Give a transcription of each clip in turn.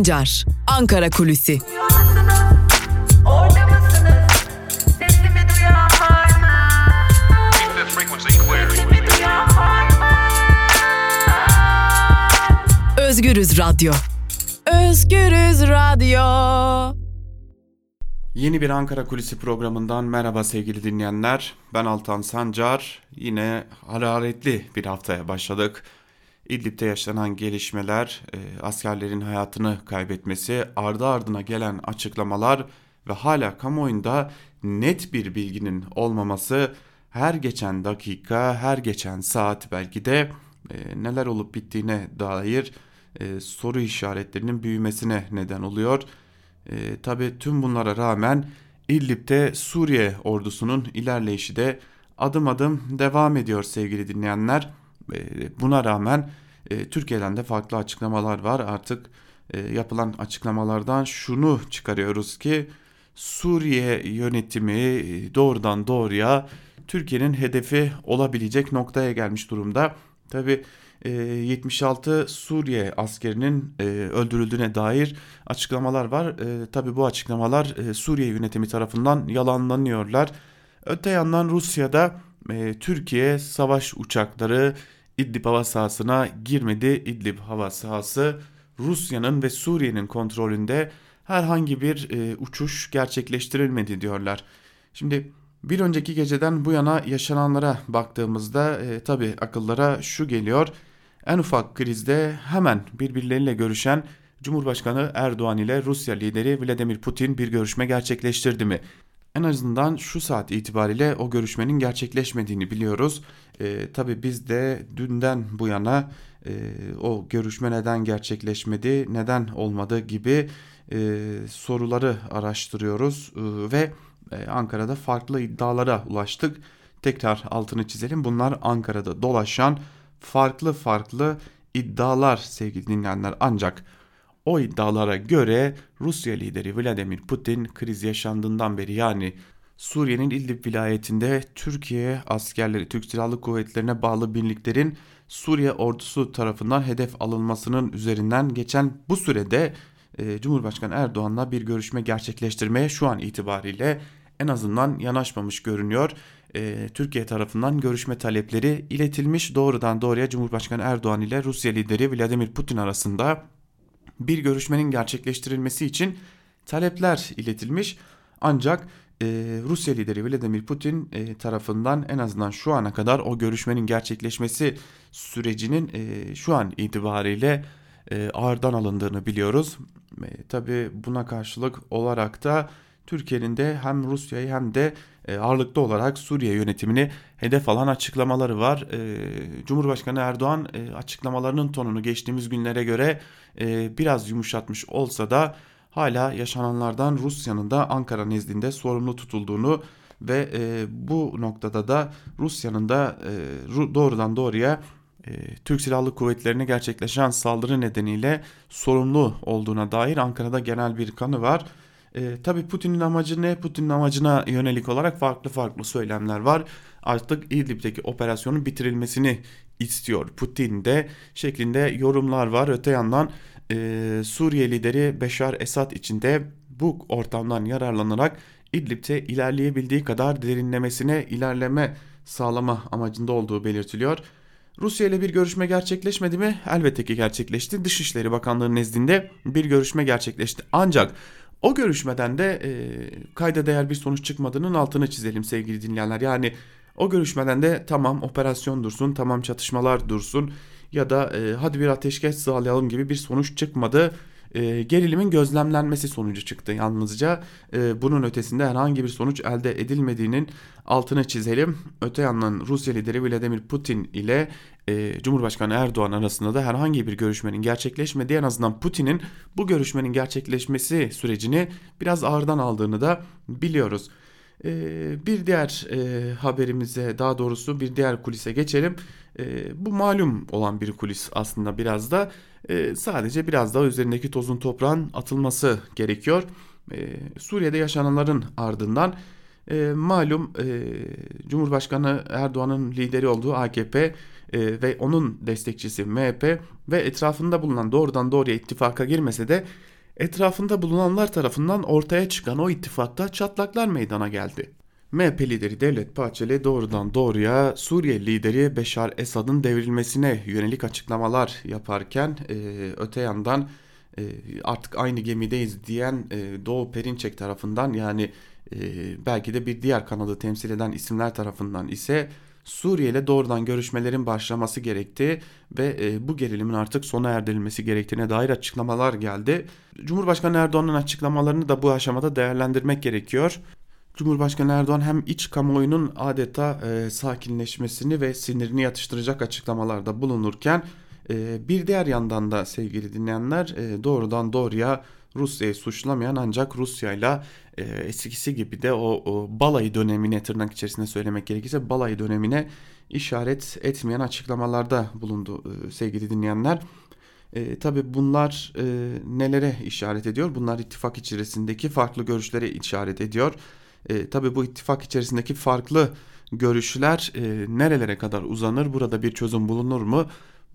Sancar, Ankara Kulüsi. Özgürüz Radyo. Özgürüz Radyo. Yeni bir Ankara Kulisi programından merhaba sevgili dinleyenler. Ben Altan Sancar. Yine hararetli bir haftaya başladık. İdlib'de yaşanan gelişmeler, e, askerlerin hayatını kaybetmesi, ardı ardına gelen açıklamalar ve hala kamuoyunda net bir bilginin olmaması her geçen dakika, her geçen saat belki de e, neler olup bittiğine dair e, soru işaretlerinin büyümesine neden oluyor. E, Tabi tüm bunlara rağmen İdlib'de Suriye ordusunun ilerleyişi de adım adım devam ediyor sevgili dinleyenler. E, buna rağmen e, Türkiye'den de farklı açıklamalar var. Artık e, yapılan açıklamalardan şunu çıkarıyoruz ki Suriye yönetimi doğrudan doğruya Türkiye'nin hedefi olabilecek noktaya gelmiş durumda. Tabi 76 Suriye askerinin öldürüldüğüne dair açıklamalar var. Tabi bu açıklamalar Suriye yönetimi tarafından yalanlanıyorlar. Öte yandan Rusya'da Türkiye savaş uçakları İdlib hava sahasına girmedi. İdlib hava sahası Rusya'nın ve Suriye'nin kontrolünde herhangi bir e, uçuş gerçekleştirilmedi diyorlar. Şimdi bir önceki geceden bu yana yaşananlara baktığımızda e, tabi akıllara şu geliyor. En ufak krizde hemen birbirleriyle görüşen Cumhurbaşkanı Erdoğan ile Rusya lideri Vladimir Putin bir görüşme gerçekleştirdi mi? En azından şu saat itibariyle o görüşmenin gerçekleşmediğini biliyoruz. E, tabii biz de dünden bu yana e, o görüşme neden gerçekleşmedi, neden olmadı gibi e, soruları araştırıyoruz e, ve e, Ankara'da farklı iddialara ulaştık. Tekrar altını çizelim. Bunlar Ankara'da dolaşan farklı farklı iddialar sevgili dinleyenler ancak o iddialara göre Rusya lideri Vladimir Putin kriz yaşandığından beri yani Suriye'nin İdlib vilayetinde Türkiye askerleri, Türk Silahlı Kuvvetlerine bağlı birliklerin Suriye ordusu tarafından hedef alınmasının üzerinden geçen bu sürede e, Cumhurbaşkanı Erdoğan'la bir görüşme gerçekleştirmeye şu an itibariyle en azından yanaşmamış görünüyor. E, Türkiye tarafından görüşme talepleri iletilmiş doğrudan doğruya Cumhurbaşkanı Erdoğan ile Rusya lideri Vladimir Putin arasında bir görüşmenin gerçekleştirilmesi için talepler iletilmiş. Ancak e, Rusya lideri Vladimir Putin e, tarafından en azından şu ana kadar o görüşmenin gerçekleşmesi sürecinin e, şu an itibariyle e, ağırdan alındığını biliyoruz. E, Tabi buna karşılık olarak da Türkiye'nin de hem Rusya'yı hem de e, ağırlıklı olarak Suriye yönetimini hedef alan açıklamaları var. E, Cumhurbaşkanı Erdoğan e, açıklamalarının tonunu geçtiğimiz günlere göre biraz yumuşatmış olsa da hala yaşananlardan Rusya'nın da Ankara nezdinde sorumlu tutulduğunu ve bu noktada da Rusya'nın da doğrudan doğruya Türk Silahlı Kuvvetleri'ne gerçekleşen saldırı nedeniyle sorumlu olduğuna dair Ankara'da genel bir kanı var. E, tabii Putin'in amacı ne? Putin'in amacına yönelik olarak farklı farklı söylemler var. Artık İdlib'deki operasyonun bitirilmesini istiyor Putin de şeklinde yorumlar var. Öte yandan e, Suriye lideri Beşar Esad içinde bu ortamdan yararlanarak İdlib'te ilerleyebildiği kadar derinlemesine ilerleme sağlama amacında olduğu belirtiliyor. Rusya ile bir görüşme gerçekleşmedi mi? Elbette ki gerçekleşti. Dışişleri Bakanlığı nezdinde bir görüşme gerçekleşti. Ancak o görüşmeden de e, kayda değer bir sonuç çıkmadığının altını çizelim sevgili dinleyenler. Yani o görüşmeden de tamam operasyon dursun, tamam çatışmalar dursun ya da e, hadi bir ateşkes sağlayalım gibi bir sonuç çıkmadı. E, gerilimin gözlemlenmesi sonucu çıktı yalnızca. E, bunun ötesinde herhangi bir sonuç elde edilmediğinin altını çizelim. Öte yandan Rusya lideri Vladimir Putin ile e, Cumhurbaşkanı Erdoğan arasında da herhangi bir görüşmenin gerçekleşmediği en azından Putin'in bu görüşmenin gerçekleşmesi sürecini biraz ağırdan aldığını da biliyoruz. E, bir diğer e, haberimize daha doğrusu bir diğer kulise geçelim. E, bu malum olan bir kulis aslında biraz da e, sadece biraz daha üzerindeki tozun toprağın atılması gerekiyor. E, Suriye'de yaşananların ardından e, malum e, Cumhurbaşkanı Erdoğan'ın lideri olduğu AKP e, ve onun destekçisi MHP ve etrafında bulunan doğrudan doğruya ittifaka girmese de Etrafında bulunanlar tarafından ortaya çıkan o ittifakta çatlaklar meydana geldi. MHP lideri Devlet Bahçeli doğrudan doğruya Suriye lideri Beşar Esad'ın devrilmesine yönelik açıklamalar yaparken e, öte yandan e, artık aynı gemideyiz diyen e, Doğu Perinçek tarafından yani e, belki de bir diğer kanalı temsil eden isimler tarafından ise Suriye ile doğrudan görüşmelerin başlaması gerektiği ve e, bu gerilimin artık sona erdirilmesi gerektiğine dair açıklamalar geldi. Cumhurbaşkanı Erdoğan'ın açıklamalarını da bu aşamada değerlendirmek gerekiyor. Cumhurbaşkanı Erdoğan hem iç kamuoyunun adeta e, sakinleşmesini ve sinirini yatıştıracak açıklamalarda bulunurken e, bir diğer yandan da sevgili dinleyenler e, doğrudan doğruya Rusya'yı suçlamayan ancak Rusya ile eskisi gibi de o, o balayı dönemine tırnak içerisinde söylemek gerekirse balayı dönemine işaret etmeyen açıklamalarda bulundu e, sevgili dinleyenler. E, tabii bunlar e, nelere işaret ediyor? Bunlar ittifak içerisindeki farklı görüşlere işaret ediyor. E, tabii bu ittifak içerisindeki farklı görüşler e, nerelere kadar uzanır? Burada bir çözüm bulunur mu?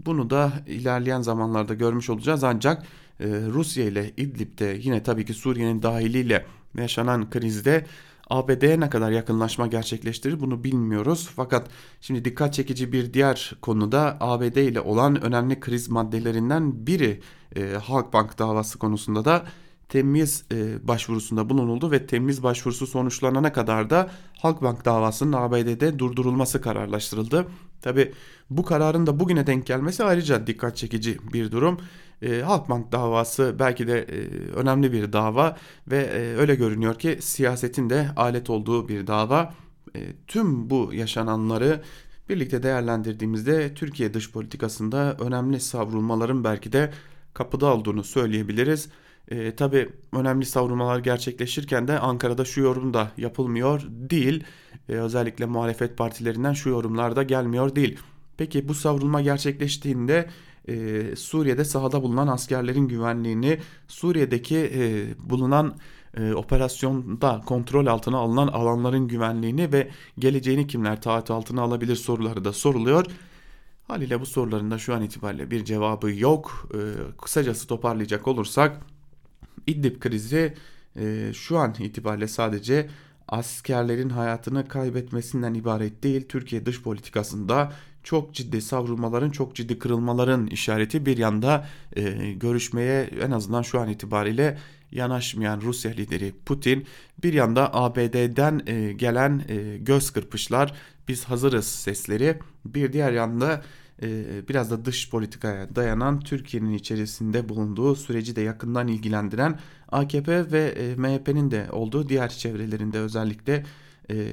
Bunu da ilerleyen zamanlarda görmüş olacağız ancak e, Rusya ile İdlib'de yine tabii ki Suriye'nin dahiliyle yaşanan krizde ABD'ye ne kadar yakınlaşma gerçekleştirir bunu bilmiyoruz. Fakat şimdi dikkat çekici bir diğer konuda ABD ile olan önemli kriz maddelerinden biri e, Halkbank davası konusunda da temiz e, başvurusunda bulunuldu ve temiz başvurusu sonuçlanana kadar da Halkbank davasının ABD'de durdurulması kararlaştırıldı. Tabi bu kararın da bugüne denk gelmesi ayrıca dikkat çekici bir durum. E, Halkbank davası belki de e, önemli bir dava ve e, öyle görünüyor ki siyasetin de alet olduğu bir dava. E, tüm bu yaşananları birlikte değerlendirdiğimizde Türkiye dış politikasında önemli savrulmaların belki de kapıda olduğunu söyleyebiliriz. E, Tabi önemli savrulmalar gerçekleşirken de Ankara'da şu yorum da yapılmıyor değil. E, özellikle muhalefet partilerinden şu yorumlar da gelmiyor değil. Peki bu savrulma gerçekleştiğinde e, Suriye'de sahada bulunan askerlerin güvenliğini, Suriye'deki e, bulunan e, operasyonda kontrol altına alınan alanların güvenliğini ve geleceğini kimler taahhüt altına alabilir soruları da soruluyor. Haliyle bu soruların da şu an itibariyle bir cevabı yok. E, kısacası toparlayacak olursak İdlib krizi e, şu an itibariyle sadece askerlerin hayatını kaybetmesinden ibaret değil. Türkiye dış politikasında çok ciddi savrulmaların, çok ciddi kırılmaların işareti bir yanda e, görüşmeye en azından şu an itibariyle yanaşmayan Rusya lideri Putin bir yanda ABD'den e, gelen e, göz kırpışlar biz hazırız sesleri bir diğer yanda biraz da dış politikaya dayanan Türkiye'nin içerisinde bulunduğu süreci de yakından ilgilendiren AKP ve e, MHP'nin de olduğu diğer çevrelerinde özellikle e,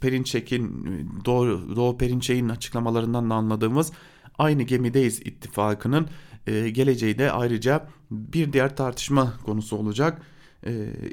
Perinçek'in Doğu, Perinçek'in açıklamalarından da anladığımız aynı gemideyiz ittifakının e, geleceği de ayrıca bir diğer tartışma konusu olacak.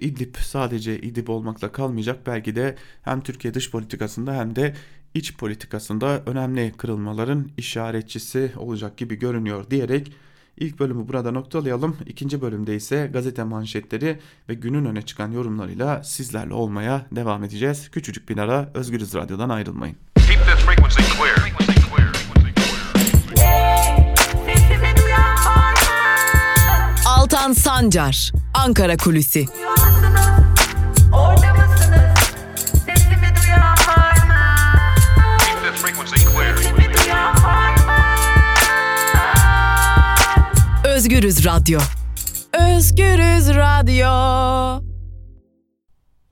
İdlib sadece İdlib olmakla kalmayacak belki de hem Türkiye dış politikasında hem de iç politikasında önemli kırılmaların işaretçisi olacak gibi görünüyor diyerek ilk bölümü burada noktalayalım. İkinci bölümde ise gazete manşetleri ve günün öne çıkan yorumlarıyla sizlerle olmaya devam edeceğiz. Küçücük bir ara Özgürüz Radyo'dan ayrılmayın. Altan Sancar, Ankara Kulüsi. Özgürüz Radyo. Özgürüz Radyo.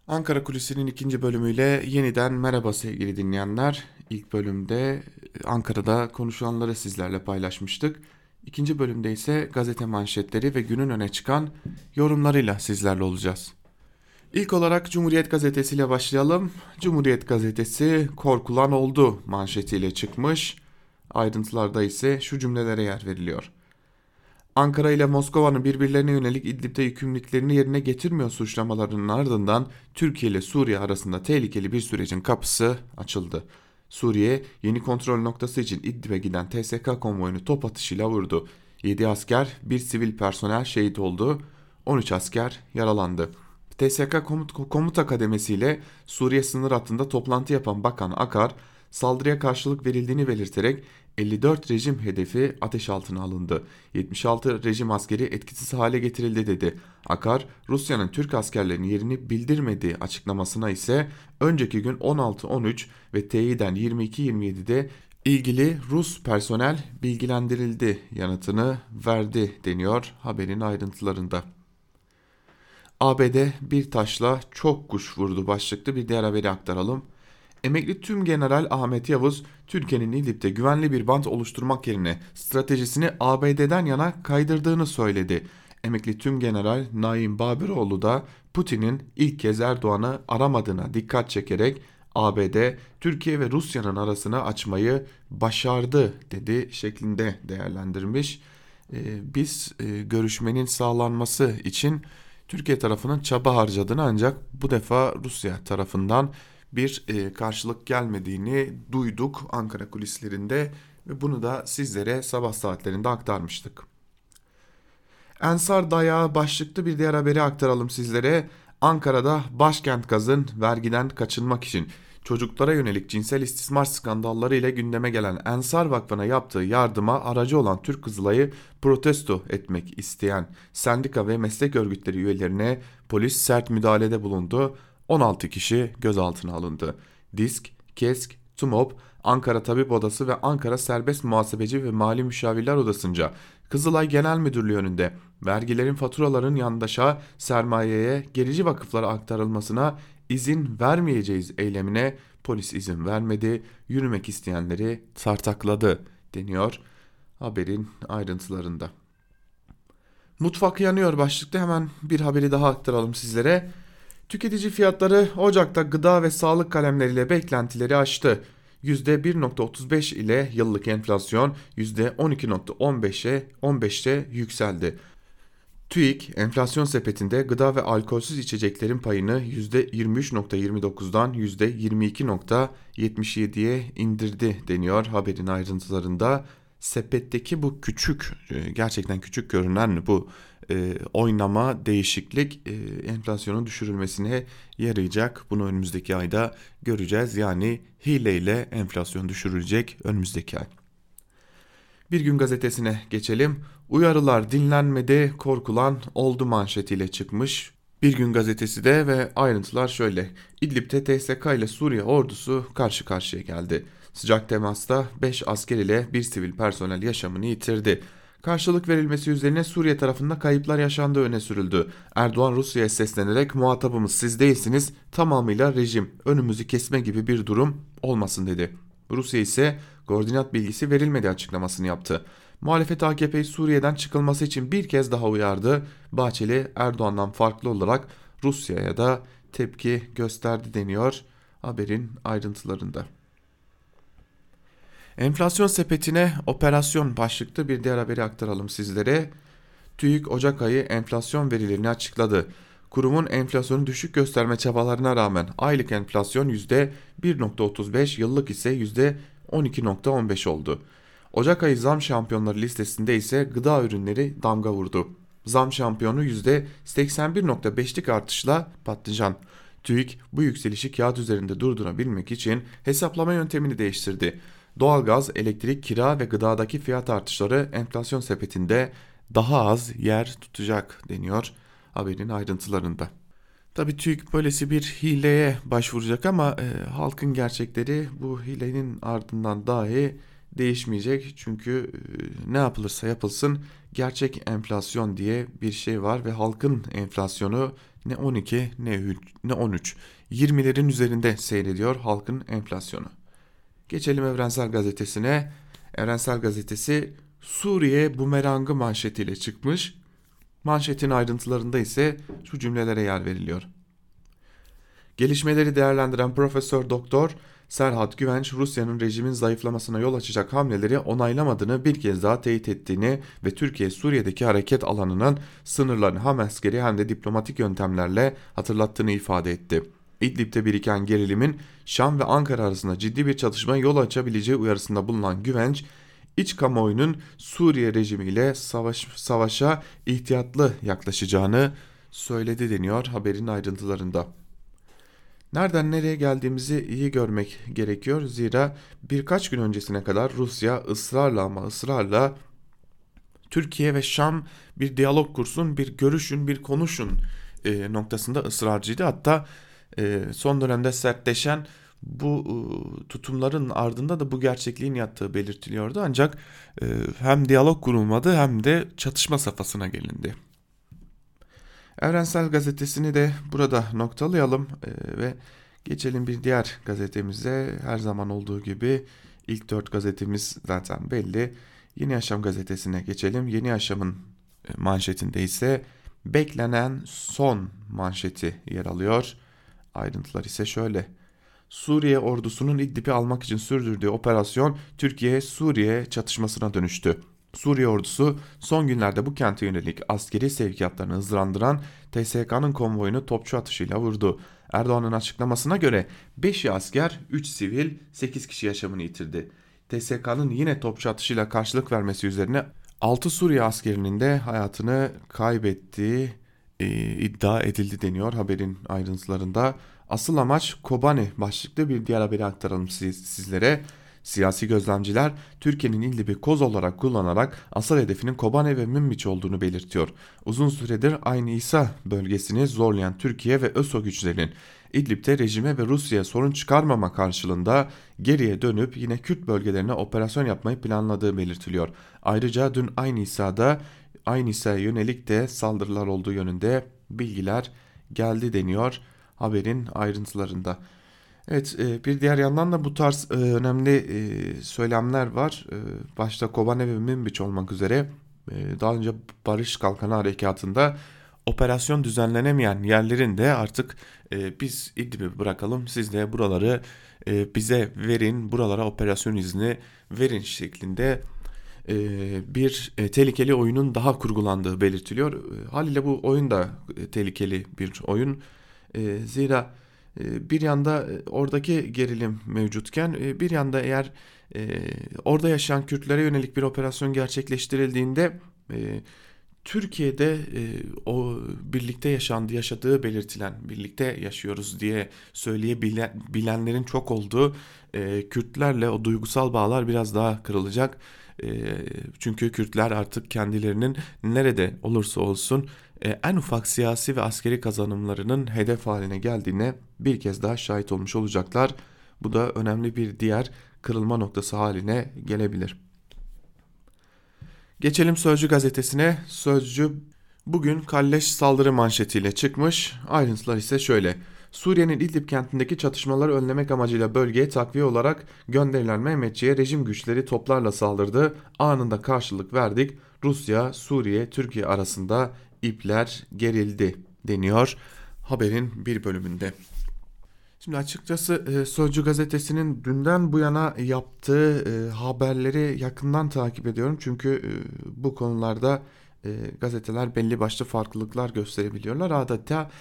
Ankara Kulisi'nin ikinci bölümüyle yeniden merhaba sevgili dinleyenler. İlk bölümde Ankara'da konuşulanları sizlerle paylaşmıştık. İkinci bölümde ise gazete manşetleri ve günün öne çıkan yorumlarıyla sizlerle olacağız. İlk olarak Cumhuriyet Gazetesi ile başlayalım. Cumhuriyet Gazetesi korkulan oldu manşetiyle çıkmış. Ayrıntılarda ise şu cümlelere yer veriliyor. Ankara ile Moskova'nın birbirlerine yönelik İdlib'de yükümlülüklerini yerine getirmiyor suçlamalarının ardından Türkiye ile Suriye arasında tehlikeli bir sürecin kapısı açıldı. Suriye yeni kontrol noktası için İdlib'e giden TSK konvoyunu top atışıyla vurdu. 7 asker, bir sivil personel şehit oldu, 13 asker yaralandı. TSK Komut, Komuta Kademesi Suriye sınır hattında toplantı yapan Bakan Akar, saldırıya karşılık verildiğini belirterek 54 rejim hedefi ateş altına alındı. 76 rejim askeri etkisiz hale getirildi dedi. Akar, Rusya'nın Türk askerlerinin yerini bildirmediği açıklamasına ise önceki gün 16-13 ve teyiden 22-27'de ilgili Rus personel bilgilendirildi yanıtını verdi deniyor haberin ayrıntılarında. ABD bir taşla çok kuş vurdu başlıklı bir diğer haberi aktaralım. Emekli Tüm General Ahmet Yavuz, Türkiye'nin İdlib'de güvenli bir bant oluşturmak yerine stratejisini ABD'den yana kaydırdığını söyledi. Emekli Tüm General Naim Babiroğlu da Putin'in ilk kez Erdoğan'ı aramadığına dikkat çekerek ABD, Türkiye ve Rusya'nın arasını açmayı başardı dedi şeklinde değerlendirmiş. Ee, biz e, görüşmenin sağlanması için Türkiye tarafının çaba harcadığını ancak bu defa Rusya tarafından bir e, karşılık gelmediğini duyduk Ankara kulislerinde ve bunu da sizlere sabah saatlerinde aktarmıştık. Ensar dayağı başlıklı bir diğer haberi aktaralım sizlere. Ankara'da başkent gazın vergiden kaçınmak için çocuklara yönelik cinsel istismar skandalları ile gündeme gelen Ensar Vakfı'na yaptığı yardıma aracı olan Türk Kızılay'ı protesto etmek isteyen sendika ve meslek örgütleri üyelerine polis sert müdahalede bulundu. 16 kişi gözaltına alındı. Disk, KESK, TUMOP, Ankara Tabip Odası ve Ankara Serbest Muhasebeci ve Mali Müşavirler Odası'nca Kızılay Genel Müdürlüğü önünde vergilerin faturaların yandaşa sermayeye gerici vakıflara aktarılmasına izin vermeyeceğiz eylemine polis izin vermedi, yürümek isteyenleri tartakladı deniyor haberin ayrıntılarında. Mutfak yanıyor başlıkta hemen bir haberi daha aktaralım sizlere. Tüketici fiyatları Ocak'ta gıda ve sağlık kalemleriyle beklentileri aştı. %1.35 ile yıllık enflasyon %12.15'e 15'te yükseldi. TÜİK enflasyon sepetinde gıda ve alkolsüz içeceklerin payını %23.29'dan %22.77'ye indirdi deniyor haberin ayrıntılarında. Sepetteki bu küçük gerçekten küçük görünen bu e, oynama, değişiklik e, enflasyonun düşürülmesine yarayacak. Bunu önümüzdeki ayda göreceğiz. Yani hileyle enflasyon düşürülecek önümüzdeki ay. Bir gün gazetesine geçelim. Uyarılar dinlenmedi, korkulan oldu manşetiyle çıkmış. Bir gün gazetesi de ve ayrıntılar şöyle. İdlib'de TSK ile Suriye ordusu karşı karşıya geldi. Sıcak temasta 5 asker ile bir sivil personel yaşamını yitirdi. Karşılık verilmesi üzerine Suriye tarafında kayıplar yaşandığı öne sürüldü. Erdoğan Rusya'ya seslenerek muhatabımız siz değilsiniz tamamıyla rejim önümüzü kesme gibi bir durum olmasın dedi. Rusya ise koordinat bilgisi verilmedi açıklamasını yaptı. Muhalefet AKP'yi Suriye'den çıkılması için bir kez daha uyardı. Bahçeli Erdoğan'dan farklı olarak Rusya'ya da tepki gösterdi deniyor haberin ayrıntılarında. Enflasyon sepetine operasyon başlıklı bir diğer haberi aktaralım sizlere. TÜİK Ocak ayı enflasyon verilerini açıkladı. Kurumun enflasyonu düşük gösterme çabalarına rağmen aylık enflasyon %1.35, yıllık ise %12.15 oldu. Ocak ayı zam şampiyonları listesinde ise gıda ürünleri damga vurdu. Zam şampiyonu %81.5'lik artışla patlıcan. TÜİK bu yükselişi kağıt üzerinde durdurabilmek için hesaplama yöntemini değiştirdi. Doğalgaz, elektrik, kira ve gıdadaki fiyat artışları enflasyon sepetinde daha az yer tutacak deniyor haberin ayrıntılarında. Tabii TÜİK böylesi bir hileye başvuracak ama e, halkın gerçekleri bu hilenin ardından dahi değişmeyecek. Çünkü e, ne yapılırsa yapılsın gerçek enflasyon diye bir şey var ve halkın enflasyonu ne 12 ne 3 ne 13 20'lerin üzerinde seyrediyor halkın enflasyonu. Geçelim Evrensel Gazetesi'ne. Evrensel Gazetesi Suriye bumerangı manşetiyle çıkmış. Manşetin ayrıntılarında ise şu cümlelere yer veriliyor. Gelişmeleri değerlendiren Profesör Doktor Serhat Güvenç Rusya'nın rejimin zayıflamasına yol açacak hamleleri onaylamadığını bir kez daha teyit ettiğini ve Türkiye Suriye'deki hareket alanının sınırlarını hem askeri hem de diplomatik yöntemlerle hatırlattığını ifade etti. İdlib'de biriken gerilimin Şam ve Ankara arasında ciddi bir çatışma yol açabileceği uyarısında bulunan Güvenç, iç kamuoyunun Suriye rejimiyle savaş, savaşa ihtiyatlı yaklaşacağını söyledi deniyor haberin ayrıntılarında. Nereden nereye geldiğimizi iyi görmek gerekiyor. Zira birkaç gün öncesine kadar Rusya ısrarla ama ısrarla Türkiye ve Şam bir diyalog kursun, bir görüşün, bir konuşun e, noktasında ısrarcıydı. Hatta son dönemde sertleşen bu e, tutumların ardında da bu gerçekliğin yattığı belirtiliyordu. Ancak e, hem diyalog kurulmadı hem de çatışma safhasına gelindi. Evrensel Gazetesi'ni de burada noktalayalım e, ve geçelim bir diğer gazetemize. Her zaman olduğu gibi ilk dört gazetemiz zaten belli. Yeni Yaşam gazetesine geçelim. Yeni Yaşam'ın manşetinde ise beklenen son manşeti yer alıyor. Ayrıntılar ise şöyle. Suriye ordusunun İdlib'i almak için sürdürdüğü operasyon Türkiye-Suriye çatışmasına dönüştü. Suriye ordusu son günlerde bu kente yönelik askeri sevkiyatlarını hızlandıran TSK'nın konvoyunu topçu atışıyla vurdu. Erdoğan'ın açıklamasına göre 5 asker, 3 sivil, 8 kişi yaşamını yitirdi. TSK'nın yine topçu atışıyla karşılık vermesi üzerine 6 Suriye askerinin de hayatını kaybettiği e, iddia edildi deniyor haberin ayrıntılarında. Asıl amaç Kobani başlıklı bir diğer haberi aktaralım siz, sizlere. Siyasi gözlemciler Türkiye'nin İdlib'i koz olarak kullanarak asıl hedefinin Kobane ve Münbiç olduğunu belirtiyor. Uzun süredir aynı İsa bölgesini zorlayan Türkiye ve ÖSO güçlerinin İdlib'de rejime ve Rusya'ya sorun çıkarmama karşılığında geriye dönüp yine Kürt bölgelerine operasyon yapmayı planladığı belirtiliyor. Ayrıca dün aynı İsa'da aynı İsa'ya yönelik de saldırılar olduğu yönünde bilgiler geldi deniyor haberin ayrıntılarında. Evet e, bir diğer yandan da bu tarz e, önemli e, söylemler var. Başta Kobane ve Münbiç olmak üzere daha önce Barış Kalkanı Harekatı'nda operasyon düzenlenemeyen yerlerin de artık biz İdlib'i bırakalım siz de buraları bize verin buralara operasyon izni verin şeklinde bir tehlikeli oyunun daha kurgulandığı belirtiliyor. Haliyle bu oyun da tehlikeli bir oyun. Zira bir yanda e, oradaki gerilim mevcutken e, bir yanda eğer e, orada yaşayan Kürtlere yönelik bir operasyon gerçekleştirildiğinde Türkiye'de o birlikte yaşandı, yaşadığı belirtilen, birlikte yaşıyoruz diye söyleyebilenlerin çok olduğu Kürtlerle o duygusal bağlar biraz daha kırılacak. Çünkü Kürtler artık kendilerinin nerede olursa olsun e, en ufak siyasi ve askeri kazanımlarının hedef haline geldiğine bir kez daha şahit olmuş olacaklar. Bu da önemli bir diğer kırılma noktası haline gelebilir. Geçelim Sözcü gazetesine. Sözcü bugün kalleş saldırı manşetiyle çıkmış. Ayrıntılar ise şöyle. Suriye'nin İdlib kentindeki çatışmaları önlemek amacıyla bölgeye takviye olarak gönderilen Mehmetçi'ye rejim güçleri toplarla saldırdı. Anında karşılık verdik. Rusya, Suriye, Türkiye arasında ipler gerildi deniyor haberin bir bölümünde. Şimdi açıkçası e, Sözcü gazetesinin dünden bu yana yaptığı e, haberleri yakından takip ediyorum. Çünkü e, bu konularda gazeteler belli başlı farklılıklar gösterebiliyorlar. Adeta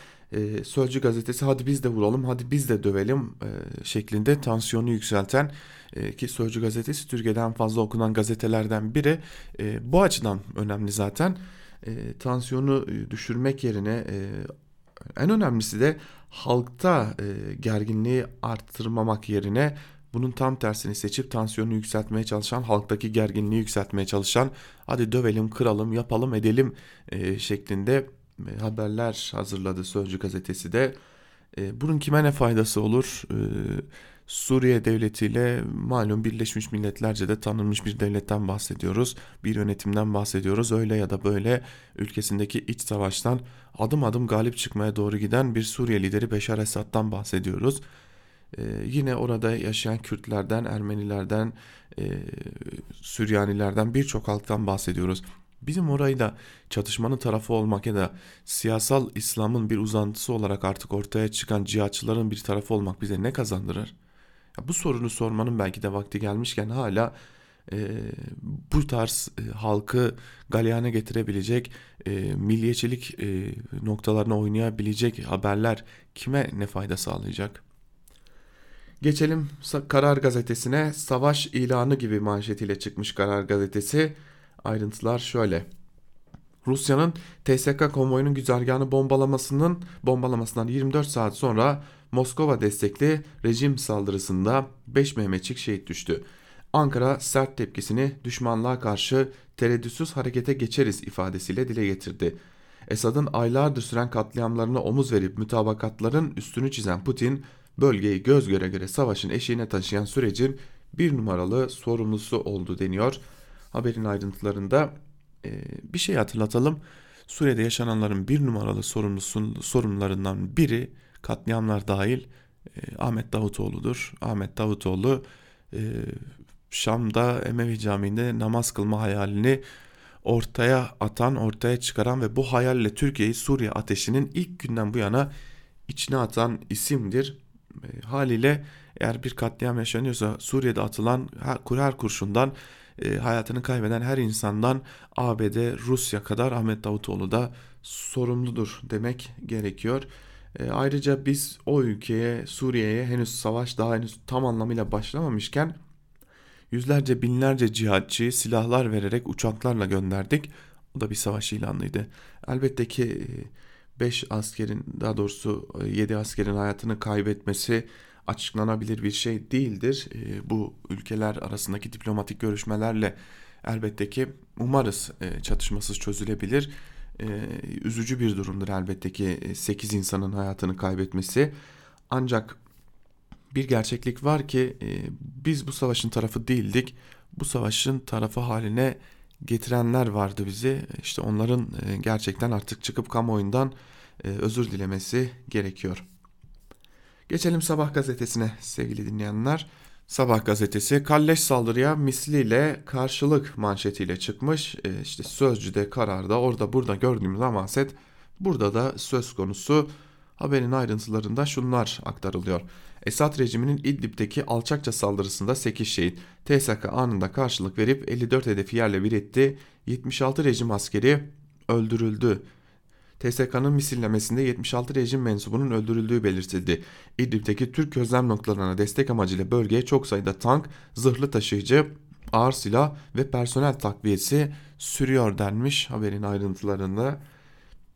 Sözcü gazetesi hadi biz de vuralım hadi biz de dövelim şeklinde tansiyonu yükselten ki Sözcü gazetesi Türkiye'den fazla okunan gazetelerden biri. Bu açıdan önemli zaten e, tansiyonu e, düşürmek yerine e, en önemlisi de halkta e, gerginliği arttırmamak yerine bunun tam tersini seçip tansiyonu yükseltmeye çalışan, halktaki gerginliği yükseltmeye çalışan, hadi dövelim, kıralım, yapalım, edelim e, şeklinde e, haberler hazırladı Sözcü gazetesi de. E, bunun kime ne faydası olur? E, Suriye devletiyle malum Birleşmiş Milletlerce de tanınmış bir devletten bahsediyoruz. Bir yönetimden bahsediyoruz. Öyle ya da böyle ülkesindeki iç savaştan adım adım galip çıkmaya doğru giden bir Suriye lideri Beşar Esad'dan bahsediyoruz. Ee, yine orada yaşayan Kürtlerden, Ermenilerden, e, Süryanilerden birçok halktan bahsediyoruz. Bizim orayla çatışmanın tarafı olmak ya da siyasal İslam'ın bir uzantısı olarak artık ortaya çıkan cihatçıların bir tarafı olmak bize ne kazandırır? Ya bu sorunu sormanın belki de vakti gelmişken hala e, bu tarz e, halkı galyana getirebilecek, e, milliyetçilik e, noktalarına oynayabilecek haberler kime ne fayda sağlayacak? Geçelim Karar Gazetesi'ne savaş ilanı gibi manşetiyle çıkmış Karar Gazetesi. Ayrıntılar şöyle. Rusya'nın TSK konvoyunun güzergahını bombalamasının bombalamasından 24 saat sonra Moskova destekli rejim saldırısında 5 Mehmetçik şehit düştü. Ankara sert tepkisini düşmanlığa karşı tereddütsüz harekete geçeriz ifadesiyle dile getirdi. Esad'ın aylardır süren katliamlarına omuz verip mütabakatların üstünü çizen Putin, bölgeyi göz göre göre savaşın eşiğine taşıyan sürecin bir numaralı sorumlusu oldu deniyor. Haberin ayrıntılarında e, bir şey hatırlatalım. Suriye'de yaşananların bir numaralı sorumlusun, sorunlarından biri katliamlar dahil e, Ahmet Davutoğlu'dur. Ahmet Davutoğlu e, Şam'da Emevi Camii'nde namaz kılma hayalini ortaya atan, ortaya çıkaran ve bu hayalle Türkiye'yi Suriye ateşinin ilk günden bu yana içine atan isimdir. E, haliyle eğer bir katliam yaşanıyorsa Suriye'de atılan her, her kurşundan e, hayatını kaybeden her insandan ABD, Rusya kadar Ahmet Davutoğlu da sorumludur demek gerekiyor. E, ayrıca biz o ülkeye, Suriye'ye henüz savaş daha henüz tam anlamıyla başlamamışken yüzlerce binlerce cihatçıyı silahlar vererek uçaklarla gönderdik. O da bir savaş ilanıydı. Elbette ki 5 askerin daha doğrusu 7 askerin hayatını kaybetmesi açıklanabilir bir şey değildir. E, bu ülkeler arasındaki diplomatik görüşmelerle elbette ki umarız e, çatışmasız çözülebilir. E, üzücü bir durumdur elbette ki 8 insanın hayatını kaybetmesi. Ancak bir gerçeklik var ki biz bu savaşın tarafı değildik. Bu savaşın tarafı haline getirenler vardı bizi. İşte onların gerçekten artık çıkıp kamuoyundan özür dilemesi gerekiyor. Geçelim Sabah gazetesine sevgili dinleyenler. Sabah gazetesi kalleş saldırıya misliyle karşılık manşetiyle çıkmış. E, işte sözcüde kararda orada burada gördüğümüz amaset burada da söz konusu. Haberin ayrıntılarında şunlar aktarılıyor. Esad rejiminin İdlib'deki alçakça saldırısında 8 şehit TSK anında karşılık verip 54 hedefi yerle bir etti. 76 rejim askeri öldürüldü. TSK'nın misillemesinde 76 rejim mensubunun öldürüldüğü belirtildi. İdlib'deki Türk gözlem noktalarına destek amacıyla bölgeye çok sayıda tank, zırhlı taşıyıcı, ağır silah ve personel takviyesi sürüyor denmiş haberin ayrıntılarında.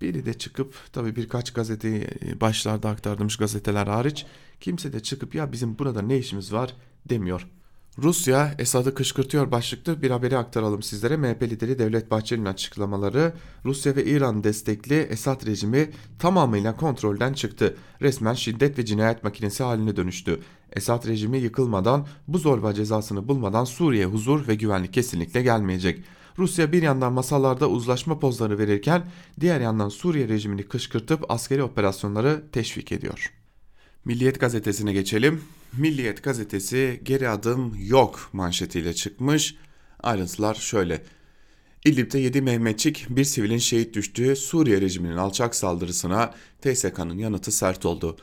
Biri de çıkıp tabi birkaç gazeteyi başlarda aktardığımız gazeteler hariç kimse de çıkıp ya bizim burada ne işimiz var demiyor. Rusya Esad'ı kışkırtıyor başlıklı bir haberi aktaralım sizlere. MHP lideri Devlet Bahçeli'nin açıklamaları Rusya ve İran destekli Esad rejimi tamamıyla kontrolden çıktı. Resmen şiddet ve cinayet makinesi haline dönüştü. Esad rejimi yıkılmadan bu zorba cezasını bulmadan Suriye huzur ve güvenlik kesinlikle gelmeyecek. Rusya bir yandan masalarda uzlaşma pozları verirken diğer yandan Suriye rejimini kışkırtıp askeri operasyonları teşvik ediyor. Milliyet gazetesine geçelim. Milliyet gazetesi geri adım yok manşetiyle çıkmış. Ayrıntılar şöyle. İdlib'de 7 Mehmetçik bir sivilin şehit düştüğü Suriye rejiminin alçak saldırısına TSK'nın yanıtı sert oldu.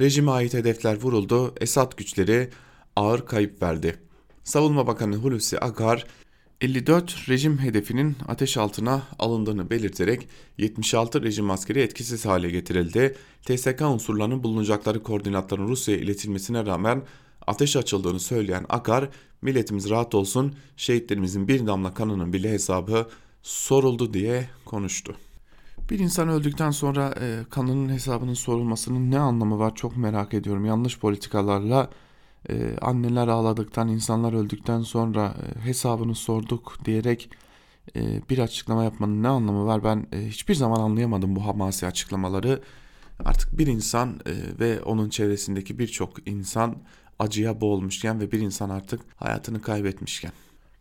Rejime ait hedefler vuruldu, Esad güçleri ağır kayıp verdi. Savunma Bakanı Hulusi Akar 54 rejim hedefinin ateş altına alındığını belirterek 76 rejim askeri etkisiz hale getirildi. TSK unsurlarının bulunacakları koordinatların Rusya'ya iletilmesine rağmen ateş açıldığını söyleyen Akar, milletimiz rahat olsun, şehitlerimizin bir damla kanının bile hesabı soruldu diye konuştu. Bir insan öldükten sonra e, kanının hesabının sorulmasının ne anlamı var çok merak ediyorum. Yanlış politikalarla e, anneler ağladıktan, insanlar öldükten sonra e, hesabını sorduk diyerek e, bir açıklama yapmanın ne anlamı var? Ben e, hiçbir zaman anlayamadım bu hamasi açıklamaları. Artık bir insan e, ve onun çevresindeki birçok insan acıya boğulmuşken ve bir insan artık hayatını kaybetmişken.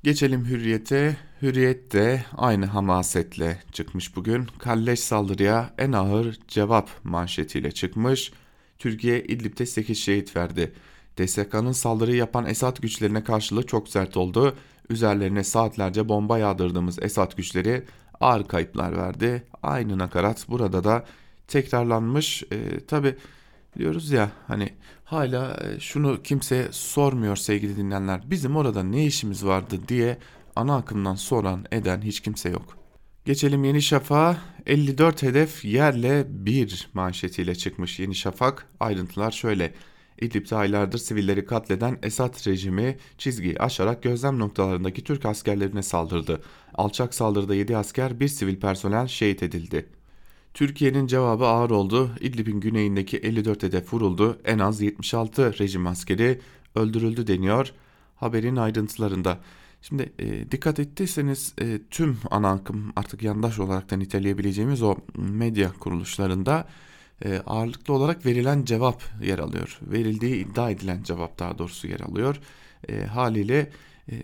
Geçelim Hürriyet'e. Hürriyet de aynı hamasetle çıkmış bugün. Kalleş saldırıya en ağır cevap manşetiyle çıkmış. Türkiye İdlib'de 8 şehit verdi. DSK'nın saldırı yapan Esad güçlerine karşılığı çok sert oldu. Üzerlerine saatlerce bomba yağdırdığımız Esad güçleri ağır kayıplar verdi. Aynı nakarat burada da tekrarlanmış. E, Tabi diyoruz ya hani hala e, şunu kimse sormuyor sevgili dinleyenler. Bizim orada ne işimiz vardı diye ana akımdan soran eden hiç kimse yok. Geçelim Yeni Şafak'a 54 hedef yerle bir manşetiyle çıkmış Yeni Şafak. Ayrıntılar şöyle. İdlib'de aylardır sivilleri katleden Esad rejimi çizgiyi aşarak gözlem noktalarındaki Türk askerlerine saldırdı. Alçak saldırıda 7 asker bir sivil personel şehit edildi. Türkiye'nin cevabı ağır oldu. İdlib'in güneyindeki 54 hedef vuruldu. En az 76 rejim askeri öldürüldü deniyor haberin ayrıntılarında. Şimdi e, dikkat ettiyseniz e, tüm ana akım artık yandaş olarak da niteleyebileceğimiz o medya kuruluşlarında e, ağırlıklı olarak verilen cevap yer alıyor. Verildiği iddia edilen cevap daha doğrusu yer alıyor. E, haliyle e,